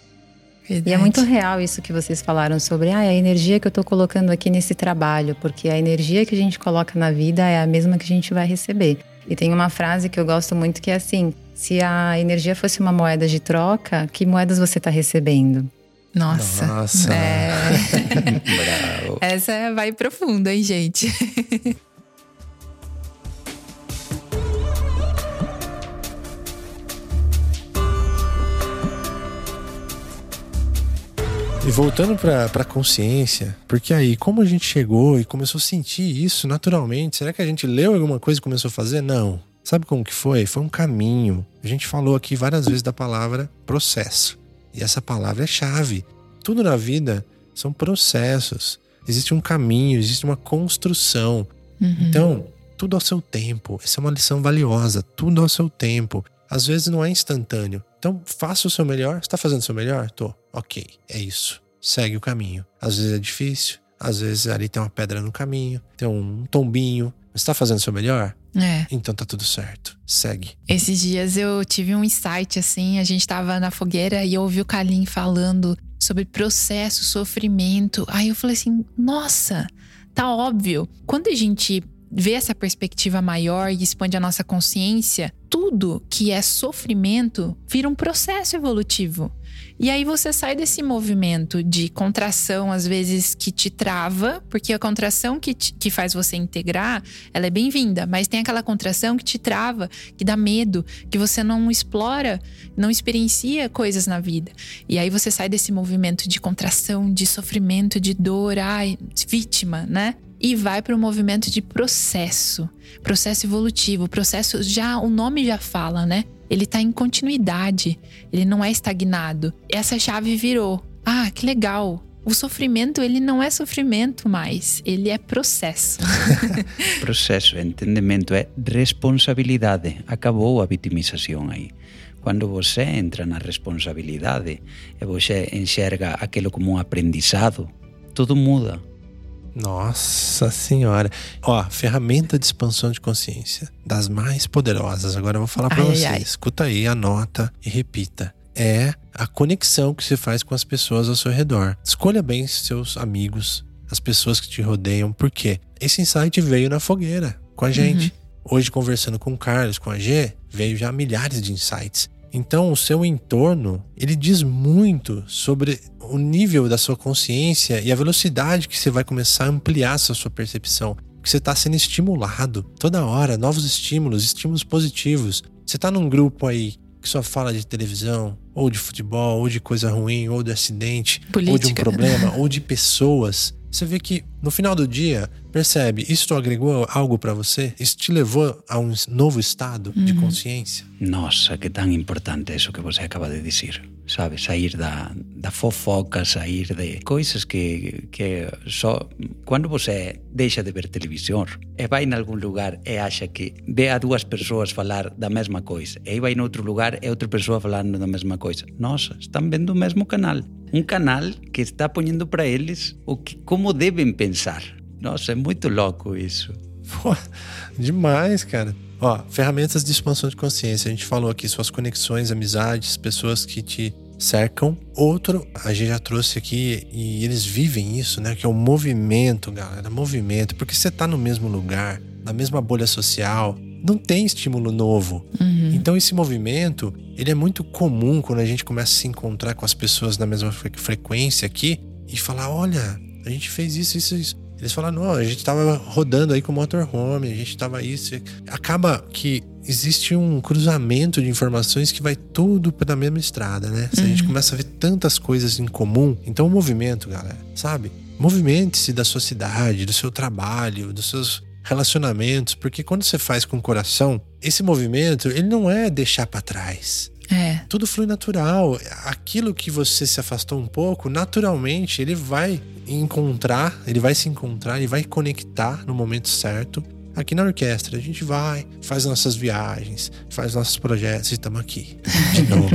E é muito real isso que vocês falaram sobre ah, a energia que eu estou colocando aqui nesse trabalho, porque a energia que a gente coloca na vida é a mesma que a gente vai receber. E tem uma frase que eu gosto muito que é assim: se a energia fosse uma moeda de troca, que moedas você está recebendo? Nossa. Nossa. É. [LAUGHS] Essa vai profunda, hein, gente? [LAUGHS] E voltando para a consciência, porque aí, como a gente chegou e começou a sentir isso naturalmente, será que a gente leu alguma coisa e começou a fazer? Não. Sabe como que foi? Foi um caminho. A gente falou aqui várias vezes da palavra processo. E essa palavra é chave. Tudo na vida são processos. Existe um caminho, existe uma construção. Uhum. Então, tudo ao seu tempo. Essa é uma lição valiosa. Tudo ao seu tempo. Às vezes não é instantâneo. Então, faça o seu melhor. Está fazendo o seu melhor? Tô. Ok, é isso. Segue o caminho. Às vezes é difícil. Às vezes ali tem uma pedra no caminho, tem um tombinho. Você está fazendo o seu melhor? É. Então tá tudo certo. Segue. Esses dias eu tive um insight assim, a gente tava na fogueira e eu ouvi o Kalim falando sobre processo, sofrimento. Aí eu falei assim: "Nossa, tá óbvio. Quando a gente vê essa perspectiva maior e expande a nossa consciência, tudo que é sofrimento vira um processo evolutivo. E aí você sai desse movimento de contração, às vezes, que te trava, porque a contração que, te, que faz você integrar, ela é bem-vinda, mas tem aquela contração que te trava, que dá medo, que você não explora, não experiencia coisas na vida. E aí você sai desse movimento de contração, de sofrimento, de dor, ai, vítima, né? E vai para o movimento de processo, processo evolutivo, processo já o nome já fala, né? Ele está em continuidade, ele não é estagnado. Essa chave virou. Ah, que legal. O sofrimento, ele não é sofrimento mais, ele é processo. [LAUGHS] processo, entendimento, é responsabilidade. Acabou a vitimização aí. Quando você entra na responsabilidade e você enxerga aquilo como um aprendizado, tudo muda. Nossa senhora. Ó, ferramenta de expansão de consciência, das mais poderosas. Agora eu vou falar para vocês. Ai. Escuta aí, anota e repita. É a conexão que você faz com as pessoas ao seu redor. Escolha bem seus amigos, as pessoas que te rodeiam, porque esse insight veio na fogueira com a gente. Uhum. Hoje, conversando com o Carlos, com a G, veio já milhares de insights. Então, o seu entorno, ele diz muito sobre o nível da sua consciência e a velocidade que você vai começar a ampliar essa sua percepção. Que você está sendo estimulado toda hora, novos estímulos, estímulos positivos. Você está num grupo aí que só fala de televisão, ou de futebol, ou de coisa ruim, ou de acidente, Política. ou de um problema, ou de pessoas. Você vê que no final do dia, percebe, isso agregou algo para você? Isso te levou a um novo estado uhum. de consciência? Nossa, que tão importante isso que você acaba de dizer. Sabe, sair da, da fofoca, sair de coisas que, que só. Quando você deixa de ver televisão e vai em algum lugar e acha que vê a duas pessoas falar da mesma coisa, e vai em outro lugar e outra pessoa falando da mesma coisa. Nossa, estão vendo o mesmo canal. Um canal que está ponendo para eles o que, como devem pensar. Nossa, é muito louco isso. Pô, demais, cara. Ó, ferramentas de expansão de consciência. A gente falou aqui suas conexões, amizades, pessoas que te cercam. Outro, a gente já trouxe aqui e eles vivem isso, né? Que é o movimento, galera. Movimento. Porque você tá no mesmo lugar, na mesma bolha social, não tem estímulo novo. Uhum. Então esse movimento, ele é muito comum quando a gente começa a se encontrar com as pessoas na mesma frequência aqui e falar, olha, a gente fez isso, isso, isso. Eles falaram, não, a gente tava rodando aí com o motorhome, a gente tava isso. Acaba que existe um cruzamento de informações que vai tudo pela mesma estrada, né? Se a gente uhum. começa a ver tantas coisas em comum, então o movimento, galera, sabe? Movimente-se da sua cidade, do seu trabalho, dos seus relacionamentos, porque quando você faz com o coração, esse movimento, ele não é deixar para trás. É. Tudo flui natural. Aquilo que você se afastou um pouco, naturalmente, ele vai encontrar, ele vai se encontrar, ele vai conectar no momento certo Aqui na orquestra, a gente vai, faz nossas viagens, faz nossos projetos e estamos aqui. De [LAUGHS] novo.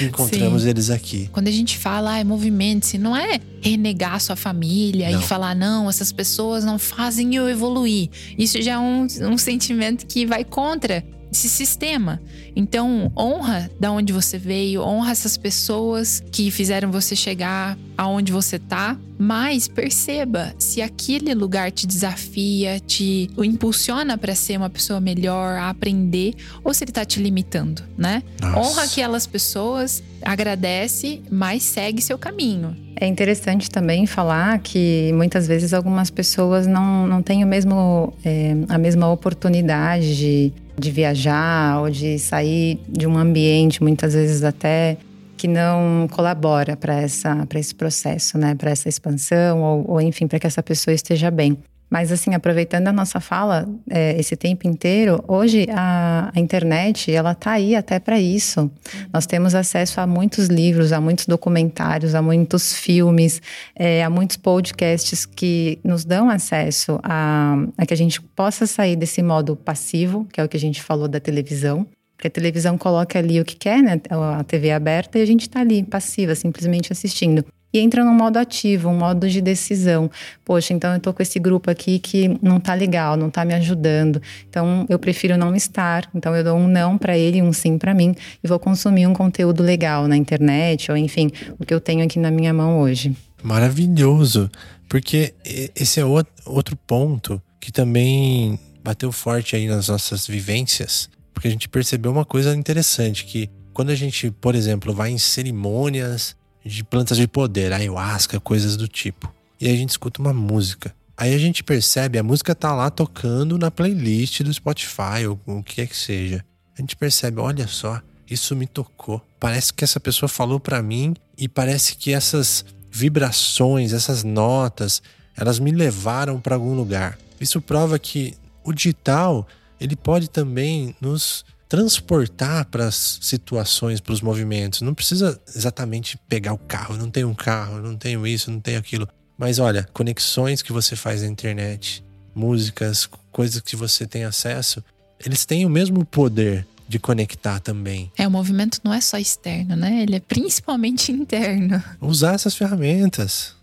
Encontramos eles aqui. Quando a gente fala, ah, é movimento, não é renegar sua família não. e falar, não, essas pessoas não fazem eu evoluir. Isso já é um, um sentimento que vai contra esse sistema. Então, honra da onde você veio, honra essas pessoas que fizeram você chegar aonde você tá, mas perceba se aquele lugar te desafia, te impulsiona para ser uma pessoa melhor, a aprender, ou se ele tá te limitando, né? Nossa. Honra aquelas pessoas, agradece, mas segue seu caminho. É interessante também falar que muitas vezes algumas pessoas não, não têm o mesmo, é, a mesma oportunidade de, viajar ou de sair de um ambiente, muitas vezes até que não colabora para essa para esse processo, né, para essa expansão ou, ou enfim para que essa pessoa esteja bem. Mas, assim, aproveitando a nossa fala é, esse tempo inteiro, hoje a, a internet, ela tá aí até para isso. Nós temos acesso a muitos livros, a muitos documentários, a muitos filmes, é, a muitos podcasts que nos dão acesso a, a que a gente possa sair desse modo passivo, que é o que a gente falou da televisão, porque a televisão coloca ali o que quer, né? A TV aberta e a gente está ali, passiva, simplesmente assistindo e entra no modo ativo, um modo de decisão. Poxa, então eu tô com esse grupo aqui que não tá legal, não tá me ajudando. Então eu prefiro não estar. Então eu dou um não para ele um sim para mim e vou consumir um conteúdo legal na internet ou enfim, o que eu tenho aqui na minha mão hoje. Maravilhoso, porque esse é outro ponto que também bateu forte aí nas nossas vivências, porque a gente percebeu uma coisa interessante que quando a gente, por exemplo, vai em cerimônias de plantas de poder, ayahuasca, coisas do tipo. E a gente escuta uma música. Aí a gente percebe, a música tá lá tocando na playlist do Spotify ou o que é que seja. A gente percebe, olha só, isso me tocou. Parece que essa pessoa falou para mim e parece que essas vibrações, essas notas, elas me levaram para algum lugar. Isso prova que o digital, ele pode também nos transportar para as situações, para os movimentos. Não precisa exatamente pegar o carro. Não tenho um carro, não tenho isso, não tenho aquilo. Mas olha, conexões que você faz na internet, músicas, coisas que você tem acesso, eles têm o mesmo poder de conectar também. É, o movimento não é só externo, né? Ele é principalmente [LAUGHS] interno. Usar essas ferramentas.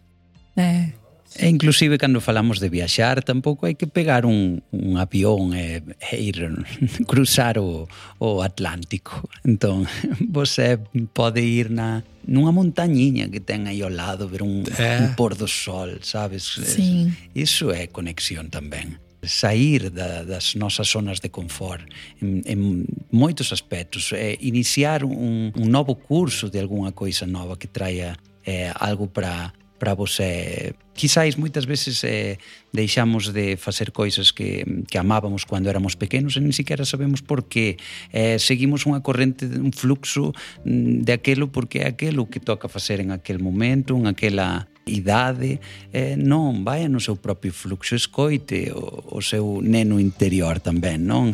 É. E inclusive cando falamos de viaxar tampouco hai que pegar un, un avión e, e ir [LAUGHS] cruzar o, o Atlántico. Entón, [LAUGHS] você pode ir na nunha montañiña que ten aí ao lado ver un, é. un pôr do sol, sabes? Sim. Iso é conexión tamén sair da, das nosas zonas de confort en, en moitos aspectos, é iniciar un, un novo curso de algunha coisa nova que traia eh, algo para para vos eh, quizáis moitas veces eh, deixamos de facer coisas que, que amábamos cando éramos pequenos e nin siquiera sabemos por que eh, seguimos unha corrente, un fluxo mm, de aquelo porque é aquelo que toca facer en aquel momento, en aquela idade. Eh, non, vai no seu propio fluxo escoite o, o seu neno interior tamén non?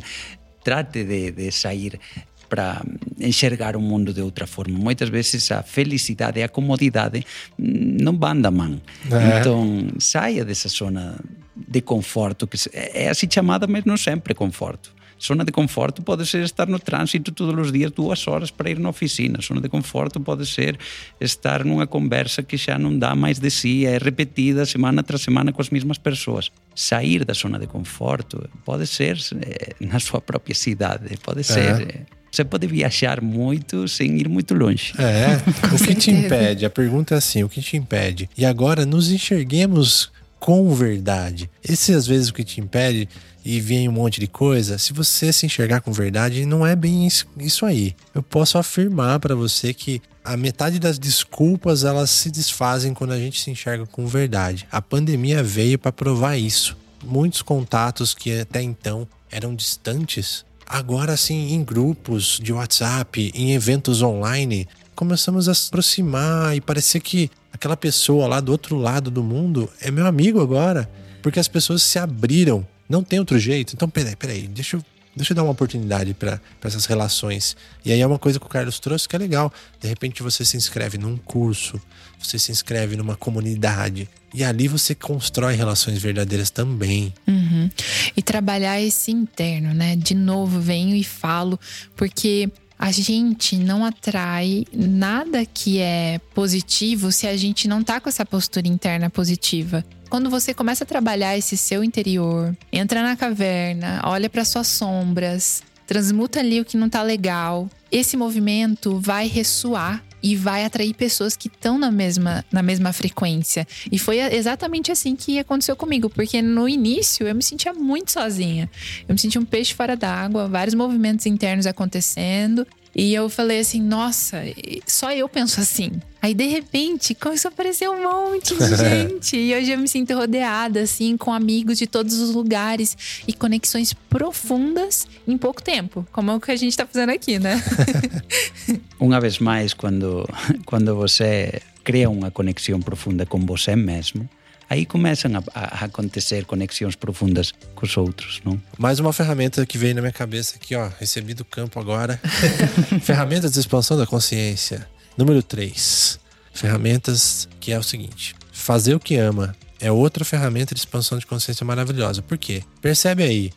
Trate de, de sair para enxergar o mundo de outra forma. Moitas veces a felicidade e a comodidade mm, non van da man. É. Entón, saia desa zona de conforto, que é así chamada, mas non sempre conforto. Zona de conforto pode ser estar no tránsito todos os días dúas horas para ir na oficina. Zona de conforto pode ser estar nunha conversa que xa non dá máis de si, é repetida semana tras semana coas mesmas persoas. Sair da zona de conforto pode ser eh, na súa propia cidade, pode ser... É. Você pode viajar muito sem ir muito longe. É, [LAUGHS] o que te impede? A pergunta é assim: o que te impede? E agora nos enxerguemos com verdade. Esse às vezes o que te impede e vem um monte de coisa, se você se enxergar com verdade, não é bem isso aí. Eu posso afirmar para você que a metade das desculpas elas se desfazem quando a gente se enxerga com verdade. A pandemia veio para provar isso. Muitos contatos que até então eram distantes Agora sim, em grupos de WhatsApp, em eventos online, começamos a se aproximar e parecer que aquela pessoa lá do outro lado do mundo é meu amigo agora, porque as pessoas se abriram. Não tem outro jeito. Então, peraí, peraí, deixa eu deixa eu dar uma oportunidade para essas relações. E aí é uma coisa que o Carlos trouxe que é legal. De repente você se inscreve num curso, você se inscreve numa comunidade. E ali você constrói relações verdadeiras também. Uhum. E trabalhar esse interno, né? De novo, venho e falo, porque a gente não atrai nada que é positivo se a gente não tá com essa postura interna positiva. Quando você começa a trabalhar esse seu interior, entra na caverna, olha para suas sombras, transmuta ali o que não tá legal, esse movimento vai ressoar e vai atrair pessoas que estão na mesma, na mesma frequência. E foi exatamente assim que aconteceu comigo, porque no início eu me sentia muito sozinha. Eu me sentia um peixe fora d'água, vários movimentos internos acontecendo. E eu falei assim, nossa, só eu penso assim. Aí, de repente, começou a aparecer um monte de [LAUGHS] gente. e hoje eu me sinto rodeada, assim, com amigos de todos os lugares e conexões profundas em pouco tempo. Como é o que a gente tá fazendo aqui, né? [LAUGHS] Uma vez mais, quando, quando você cria uma conexão profunda com você mesmo, aí começam a, a, acontecer conexões profundas com os outros, não? Mais uma ferramenta que veio na minha cabeça aqui, ó, recebi do campo agora. [LAUGHS] Ferramentas de expansão da consciência. Número 3. Ferramentas que é o seguinte: fazer o que ama é outra ferramenta de expansão de consciência maravilhosa. Por quê? Percebe aí,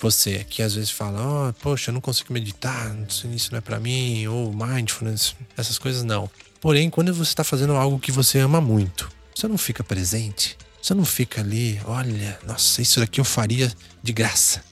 você que às vezes fala, oh, poxa, eu não consigo meditar, isso não é para mim, ou mindfulness, essas coisas não. Porém, quando você está fazendo algo que você ama muito, você não fica presente. Você não fica ali, olha, nossa, isso daqui eu faria de graça.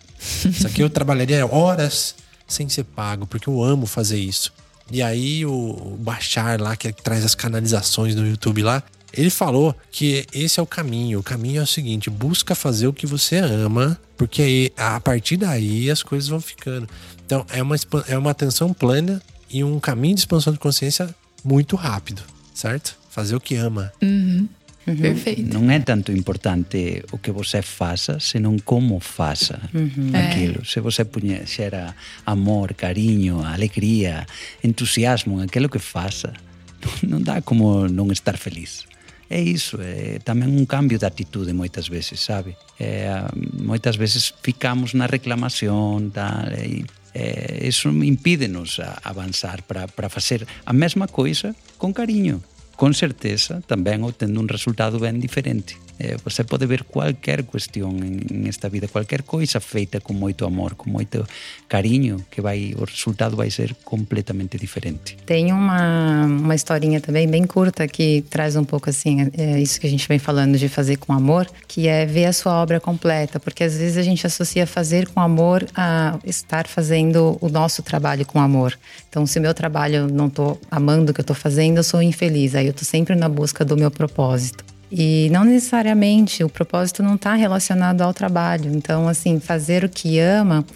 Isso aqui eu trabalharia horas sem ser pago, porque eu amo fazer isso. E aí o Bachar lá, que traz as canalizações do YouTube lá, ele falou que esse é o caminho. O caminho é o seguinte: busca fazer o que você ama, porque aí, a partir daí as coisas vão ficando. Então é uma, é uma atenção plana e um caminho de expansão de consciência muito rápido, certo? Fazer o que ama. Uhum. Uhum. Perfeito. Não é tanto importante o que você faça, senão como faça uhum. aquilo. É. Se você puser amor, carinho, alegria, entusiasmo naquilo que faça, [LAUGHS] não dá como não estar feliz. É isso, é tamén un cambio de atitude moitas veces, sabe? É, moitas veces ficamos na reclamación, tal, e eh, eso impídenos a avanzar para, para facer a mesma coisa con cariño con certeza tamén obtendo un resultado ben diferente. Eh, você pode ver qualquer en, en esta vida, qualquer coisa feita con moito amor, com moito cariño, que vai o resultado vai ser completamente diferente. Tem uma, uma historinha também bem curta que traz um pouco assim, é isso que a gente vem falando de fazer com amor, que é ver a sua obra completa, porque às vezes a gente associa fazer com amor a estar fazendo o nosso trabalho com amor. Então, se meu trabalho não estou amando o que eu estou fazendo, eu sou infeliz. Aí eu estou sempre na busca do meu propósito. E não necessariamente o propósito não está relacionado ao trabalho. Então, assim, fazer o que ama,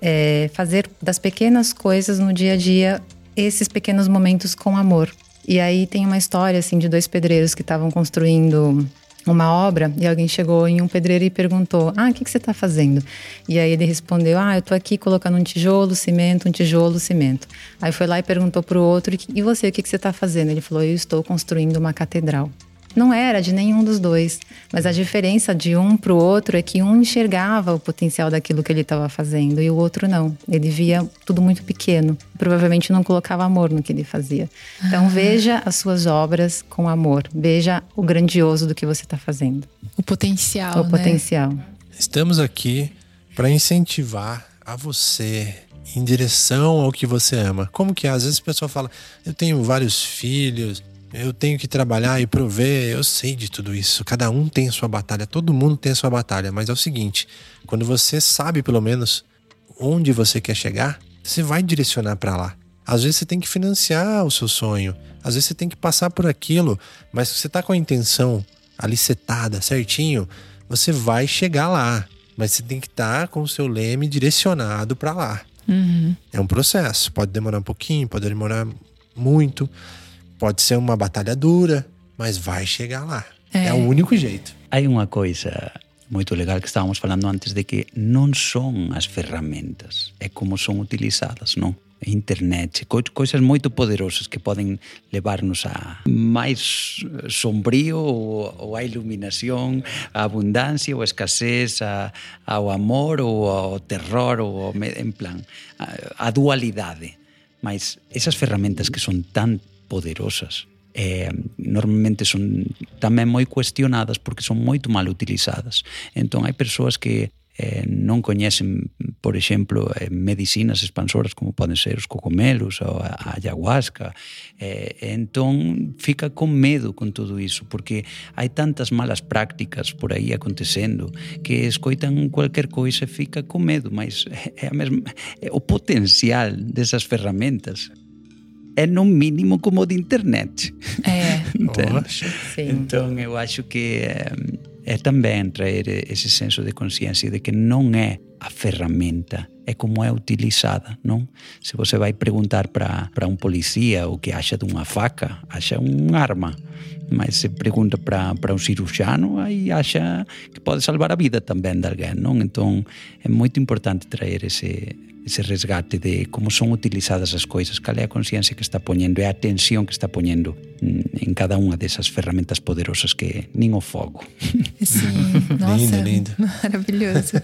é fazer das pequenas coisas no dia a dia esses pequenos momentos com amor. E aí tem uma história assim de dois pedreiros que estavam construindo uma obra e alguém chegou em um pedreiro e perguntou: Ah, o que, que você está fazendo? E aí ele respondeu: Ah, eu estou aqui colocando um tijolo, cimento, um tijolo, cimento. Aí foi lá e perguntou para o outro: E você, o que, que você está fazendo? Ele falou: Eu estou construindo uma catedral. Não era de nenhum dos dois, mas a diferença de um para o outro é que um enxergava o potencial daquilo que ele estava fazendo e o outro não. Ele via tudo muito pequeno. Provavelmente não colocava amor no que ele fazia. Então ah. veja as suas obras com amor. Veja o grandioso do que você está fazendo. O potencial. O né? potencial. Estamos aqui para incentivar a você em direção ao que você ama. Como que é? Às vezes a pessoa fala: "Eu tenho vários filhos, eu tenho que trabalhar e prover, eu sei de tudo isso. Cada um tem a sua batalha, todo mundo tem a sua batalha, mas é o seguinte, quando você sabe pelo menos onde você quer chegar, você vai direcionar para lá. Às vezes você tem que financiar o seu sonho, às vezes você tem que passar por aquilo, mas se você tá com a intenção ali setada, certinho, você vai chegar lá, mas você tem que estar tá com o seu leme direcionado para lá. Uhum. É um processo, pode demorar um pouquinho, pode demorar muito, Pode ser uma batalha dura, mas vai chegar lá. É, é o único jeito. Há uma coisa muito legal que estávamos falando antes de que não são as ferramentas, é como são utilizadas, não? internet, coisas muito poderosas que podem levar-nos a mais sombrio ou, ou a iluminação, a abundância ou a escassez, a, ao amor ou ao terror ou ao, em plan a, a dualidade. Mas essas ferramentas que são tão poderosas. Eh, normalmente son tamén moi cuestionadas porque son moito mal utilizadas. Entón hai persoas que eh, non coñecen, por exemplo, eh, medicinas expansoras como poden ser os cocomelos ou a, a ayahuasca. Eh, entón, fica con medo con todo iso, porque hai tantas malas prácticas por aí acontecendo que escoitan cualquier coisa e fica con medo, mas [LAUGHS] é, a mesma, é o potencial desas ferramentas. É no mínimo como o de internet. É. [LAUGHS] então eu acho que é, é também trazer esse senso de consciência de que não é a ferramenta é como é utilizada, não? Se você vai perguntar para um policia o que acha de uma faca, acha uma arma. máis se pregunta para, para un ciruxano aí acha que pode salvar a vida tamén de alguén, non? Entón é moito importante traer ese, ese resgate de como son utilizadas as coisas, cal é a consciencia que está poñendo e a atención que está poñendo mm, en cada unha desas ferramentas poderosas que nin o fogo. Sí, [LAUGHS] nossa, lindo, lindo. Maravilhoso.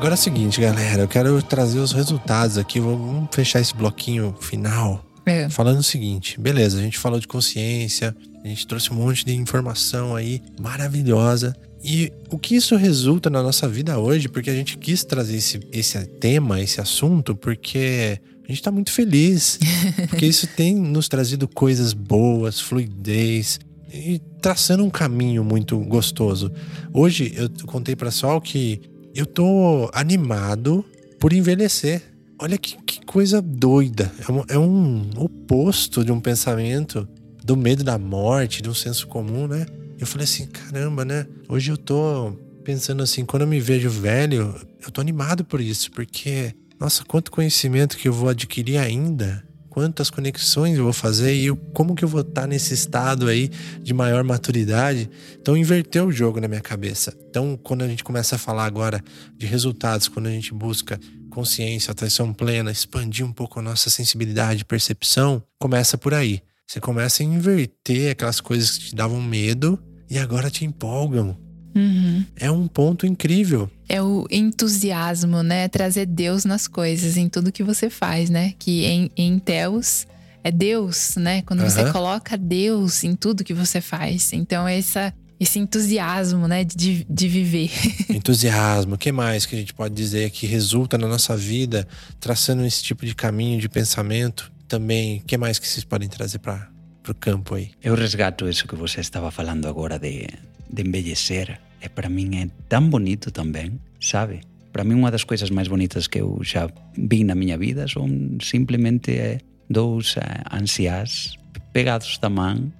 Agora é o seguinte, galera, eu quero trazer os resultados aqui. Vamos fechar esse bloquinho final É. falando o seguinte: beleza, a gente falou de consciência, a gente trouxe um monte de informação aí maravilhosa. E o que isso resulta na nossa vida hoje, porque a gente quis trazer esse, esse tema, esse assunto, porque a gente tá muito feliz. [LAUGHS] Porque isso tem nos trazido coisas boas, fluidez e traçando um caminho muito gostoso. Hoje eu contei para Sol que eu tô animado por envelhecer. Olha que, que coisa doida. É um, é um oposto de um pensamento do medo da morte, de um senso comum, né? Eu falei assim, caramba, né? Hoje eu tô pensando assim, quando eu me vejo velho, eu tô animado por isso, porque, nossa, quanto conhecimento que eu vou adquirir ainda, quantas conexões eu vou fazer e como que eu vou estar nesse estado aí de maior maturidade. Então, inverteu o jogo na minha cabeça. Então, quando a gente começa a falar agora de resultados, quando a gente busca consciência, atenção plena, expandir um pouco a nossa sensibilidade, percepção, começa por aí. Você começa a inverter aquelas coisas que te davam medo e agora te empolgam. Uhum. É um ponto incrível. É o entusiasmo, né? Trazer Deus nas coisas, em tudo que você faz, né? Que em, em Teus é Deus, né? Quando você Aham. coloca Deus em tudo que você faz. Então, essa, esse entusiasmo, né? De, de viver. [LAUGHS] Entusiasmo. O que mais que a gente pode dizer que resulta na nossa vida traçando esse tipo de caminho de pensamento? Também, o que mais que vocês podem trazer para o campo aí? Eu resgato isso que você estava falando agora de, de envelhecer. É para mim é tão bonito também, sabe? Para mim uma das coisas mais bonitas que eu já vi na minha vida são simplesmente eh, dois eh, anciãs pegados da mão.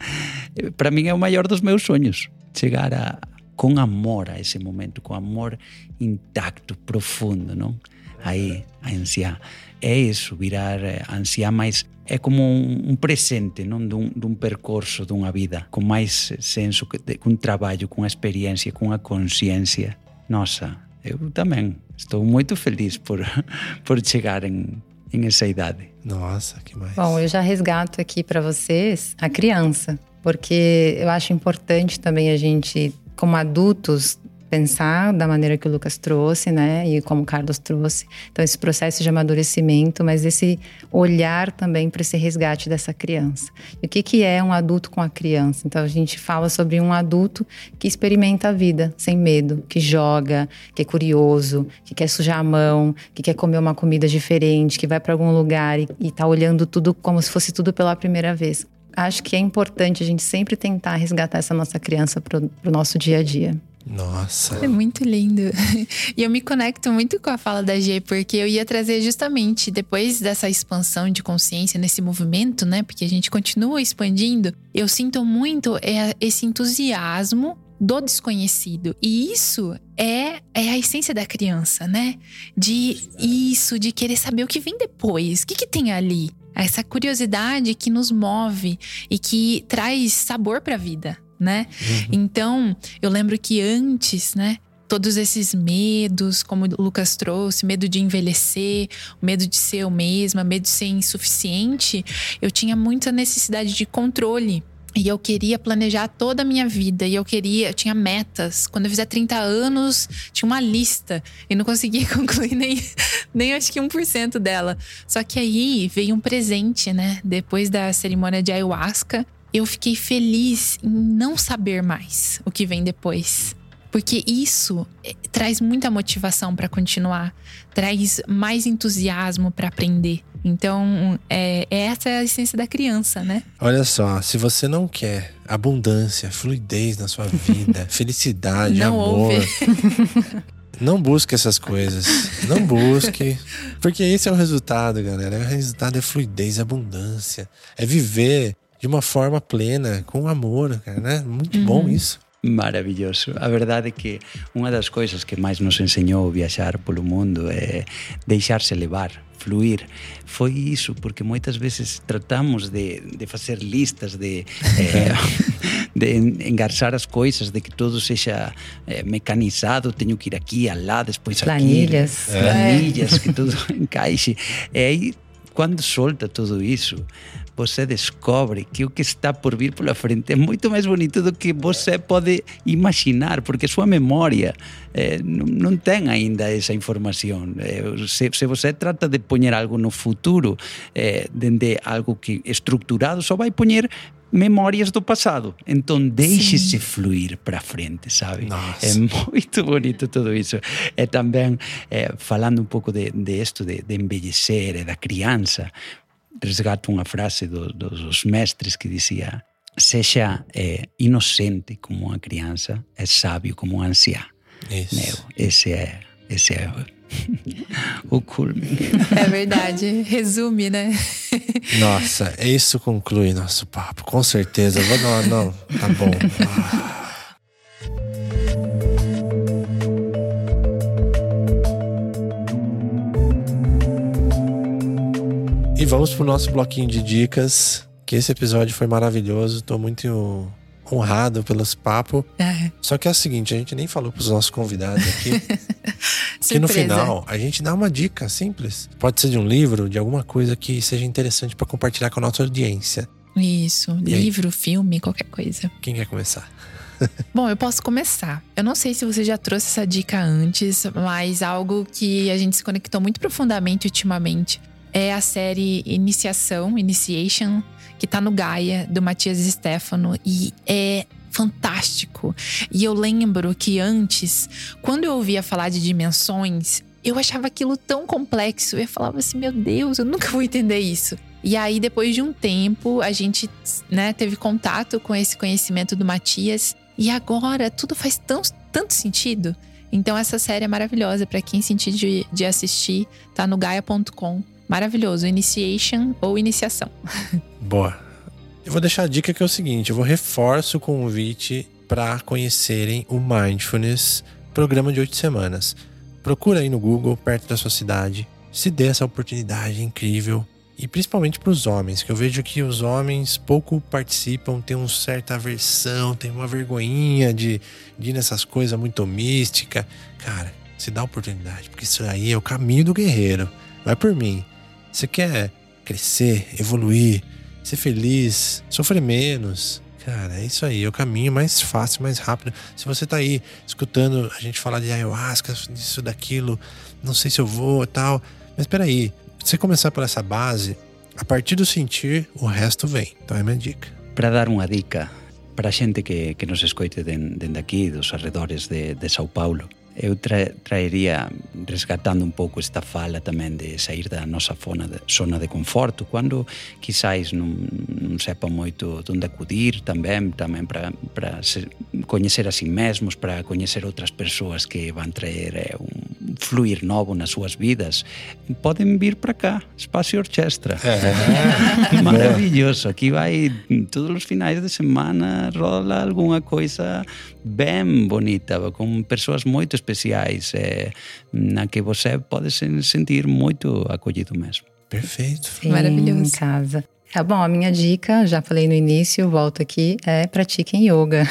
[LAUGHS] para mim é o maior dos meus sonhos, chegar a com amor a esse momento, com amor intacto, profundo, não? Aí, a anciã. É isso, virar eh, anciã, mas é como um, um presente não? De, um, de um percurso, de uma vida, com mais senso, que- de- com trabalho, com a experiência, com a consciência. Nossa, eu também estou muito feliz por, [LAUGHS] por chegar em, em essa idade. Nossa, que mais? Bom, eu já resgato aqui para vocês a criança, porque eu acho importante também a gente, como adultos, pensar da maneira que o Lucas trouxe, né? E como o Carlos trouxe. Então, esse processo de amadurecimento, mas esse olhar também para esse resgate dessa criança. E o que, que é um adulto com a criança? Então, a gente fala sobre um adulto que experimenta a vida sem medo, que joga, que é curioso, que quer sujar a mão, que quer comer uma comida diferente, que vai para algum lugar e, e tá olhando tudo como se fosse tudo pela primeira vez. Acho que é importante a gente sempre tentar resgatar essa nossa criança pro, pro nosso dia a dia. Nossa. É muito lindo. [LAUGHS] E eu me conecto muito com a fala da G, porque eu ia trazer justamente depois dessa expansão de consciência nesse movimento, né? Porque a gente continua expandindo. Eu sinto muito é, esse entusiasmo do desconhecido. E isso é, é a essência da criança, né? De isso, de querer saber o que vem depois. O que, que tem ali? Essa curiosidade que nos move e que traz sabor para a vida, né? Então, eu lembro que antes, né? Todos esses medos, como o Lucas trouxe, medo de envelhecer, medo de ser eu mesma, medo de ser insuficiente, eu tinha muita necessidade de controle. E eu queria planejar toda a minha vida. E eu queria, eu tinha metas. Quando eu fizer 30 anos, tinha uma lista. E não conseguia [LAUGHS] concluir nem, nem acho que 1% dela. Só que aí veio um presente, né? Depois da cerimônia de ayahuasca, eu fiquei feliz em não saber mais o que vem depois. Porque isso eh, traz muita motivação para continuar, traz mais entusiasmo para aprender. Então, é, essa é a essência da criança, né? Olha só, se você não quer abundância, fluidez na sua vida, [LAUGHS] felicidade, Não amor, [LAUGHS] não busque essas coisas. Não busque. Porque esse é o resultado, galera. O resultado é fluidez, abundância. É viver de uma forma plena, com amor, cara, né? Muito uhum. bom isso. Maravilloso. A verdade é que unha das coisas que máis nos enseñou viaxar polo mundo é deixarse levar, fluir. Foi iso, porque moitas veces tratamos de, de facer listas, de, eh, [LAUGHS] de engarzar as coisas, de que todo sexa eh, mecanizado, teño que ir aquí, alá, despois aquí. Planillas. Planillas, que todo [LAUGHS] encaixe. E aí, quando solta tudo isso, você descobre que o que está por vir pola frente é moito máis bonito do que você pode imaginar, porque a súa memoria eh, non ten aínda esa información. Eh, se, se você trata de poñer algo no futuro, eh, dende algo que estructurado, só vai poñer memorias do passado. Então deixe-se fluir para frente, sabe? Nossa. É muito bonito tudo isso. É também é, eh, falando um pouco de, de isto, de, de envelhecer, é da criança. Resgato unha frase do, dos mestres que dicía sexa eh, inocente como unha crianza e sabio como un anciá. Meu, esse é, esse é [LAUGHS] o culme. É verdade, resume, né? Nossa, isso conclui nosso papo, com certeza. Não, não, tá bom. Ah. [LAUGHS] E vamos pro nosso bloquinho de dicas. Que esse episódio foi maravilhoso. Tô muito honrado pelos papos. É. Só que é o seguinte, a gente nem falou pros nossos convidados aqui. [LAUGHS] que no final a gente dá uma dica simples. Pode ser de um livro, de alguma coisa que seja interessante para compartilhar com a nossa audiência. Isso, e livro, aí? filme, qualquer coisa. Quem quer começar? [LAUGHS] Bom, eu posso começar. Eu não sei se você já trouxe essa dica antes, mas algo que a gente se conectou muito profundamente ultimamente é a série Iniciação, Initiation, que tá no Gaia, do Matias Stefano. E é fantástico. E eu lembro que antes, quando eu ouvia falar de dimensões, eu achava aquilo tão complexo. Eu falava assim, meu Deus, eu nunca vou entender isso. E aí, depois de um tempo, a gente né, teve contato com esse conhecimento do Matias. E agora tudo faz tão, tanto sentido. Então, essa série é maravilhosa para quem sentir de, de assistir. Tá no gaia.com. Maravilhoso. Initiation ou iniciação. [LAUGHS] Boa. Eu vou deixar a dica que é o seguinte: eu vou reforço o convite para conhecerem o Mindfulness, programa de oito semanas. Procura aí no Google, perto da sua cidade. Se dê essa oportunidade incrível. E principalmente para os homens, que eu vejo que os homens pouco participam, têm uma certa aversão, tem uma vergonhinha de, de ir nessas coisas muito mística. Cara, se dá a oportunidade, porque isso aí é o caminho do guerreiro. Vai por mim. Você quer crescer, evoluir, ser feliz, sofrer menos. Cara, é isso aí, é o caminho mais fácil, mais rápido. Se você tá aí escutando a gente falar de ayahuasca, disso, daquilo, não sei se eu vou tal. Mas peraí, se você começar por essa base, a partir do sentir, o resto vem. Então é minha dica. Para dar uma dica para a gente que, que nos escoite dentro aqui, dos arredores de, de São Paulo, eu tra traería resgatando un pouco esta fala tamén de sair da nosa zona de, zona de conforto quando quizáis non, non sepa moito onde acudir tamén tamén para coñecer a si sí mesmos para coñecer outras persoas que van traer eh, un, fluir novo nas súas vidas, poden vir para cá, Espacio Orchestra. É. [LAUGHS] Maravilloso, aquí vai todos os finais de semana rola algunha coisa ben bonita, con persoas moito especiais, eh, na que você pode se sentir moito acollido mesmo. Perfeito. Sim, Maravilhoso. Em casa. É bom, a minha dica, já falei no início, volto aqui, é pratiquem yoga.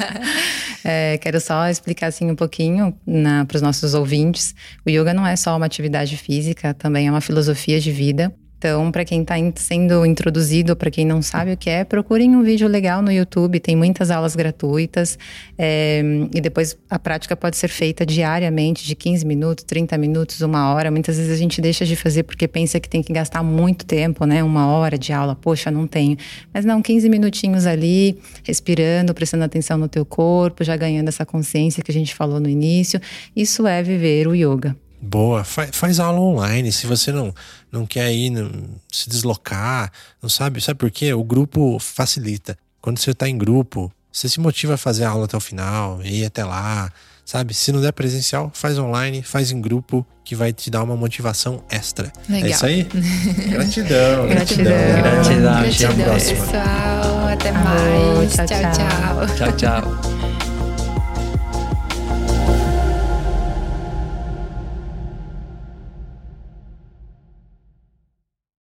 [LAUGHS] é, quero só explicar assim um pouquinho para os nossos ouvintes. O yoga não é só uma atividade física, também é uma filosofia de vida. Então, para quem está sendo introduzido, para quem não sabe o que é, procurem um vídeo legal no YouTube, tem muitas aulas gratuitas. É, e depois a prática pode ser feita diariamente, de 15 minutos, 30 minutos, uma hora. Muitas vezes a gente deixa de fazer porque pensa que tem que gastar muito tempo, né? Uma hora de aula, poxa, não tenho. Mas não, 15 minutinhos ali, respirando, prestando atenção no teu corpo, já ganhando essa consciência que a gente falou no início. Isso é viver o yoga. Boa, faz, faz aula online. Se você não, não quer ir não, se deslocar, não sabe, sabe por quê? O grupo facilita. Quando você está em grupo, você se motiva a fazer a aula até o final, ir até lá, sabe? Se não der presencial, faz online, faz em grupo, que vai te dar uma motivação extra. Legal. É isso aí? [LAUGHS] gratidão, gratidão. Gratidão, Gratidão, Até a próxima. pessoal. Até mais. tchau, tchau. tchau. tchau. Chao.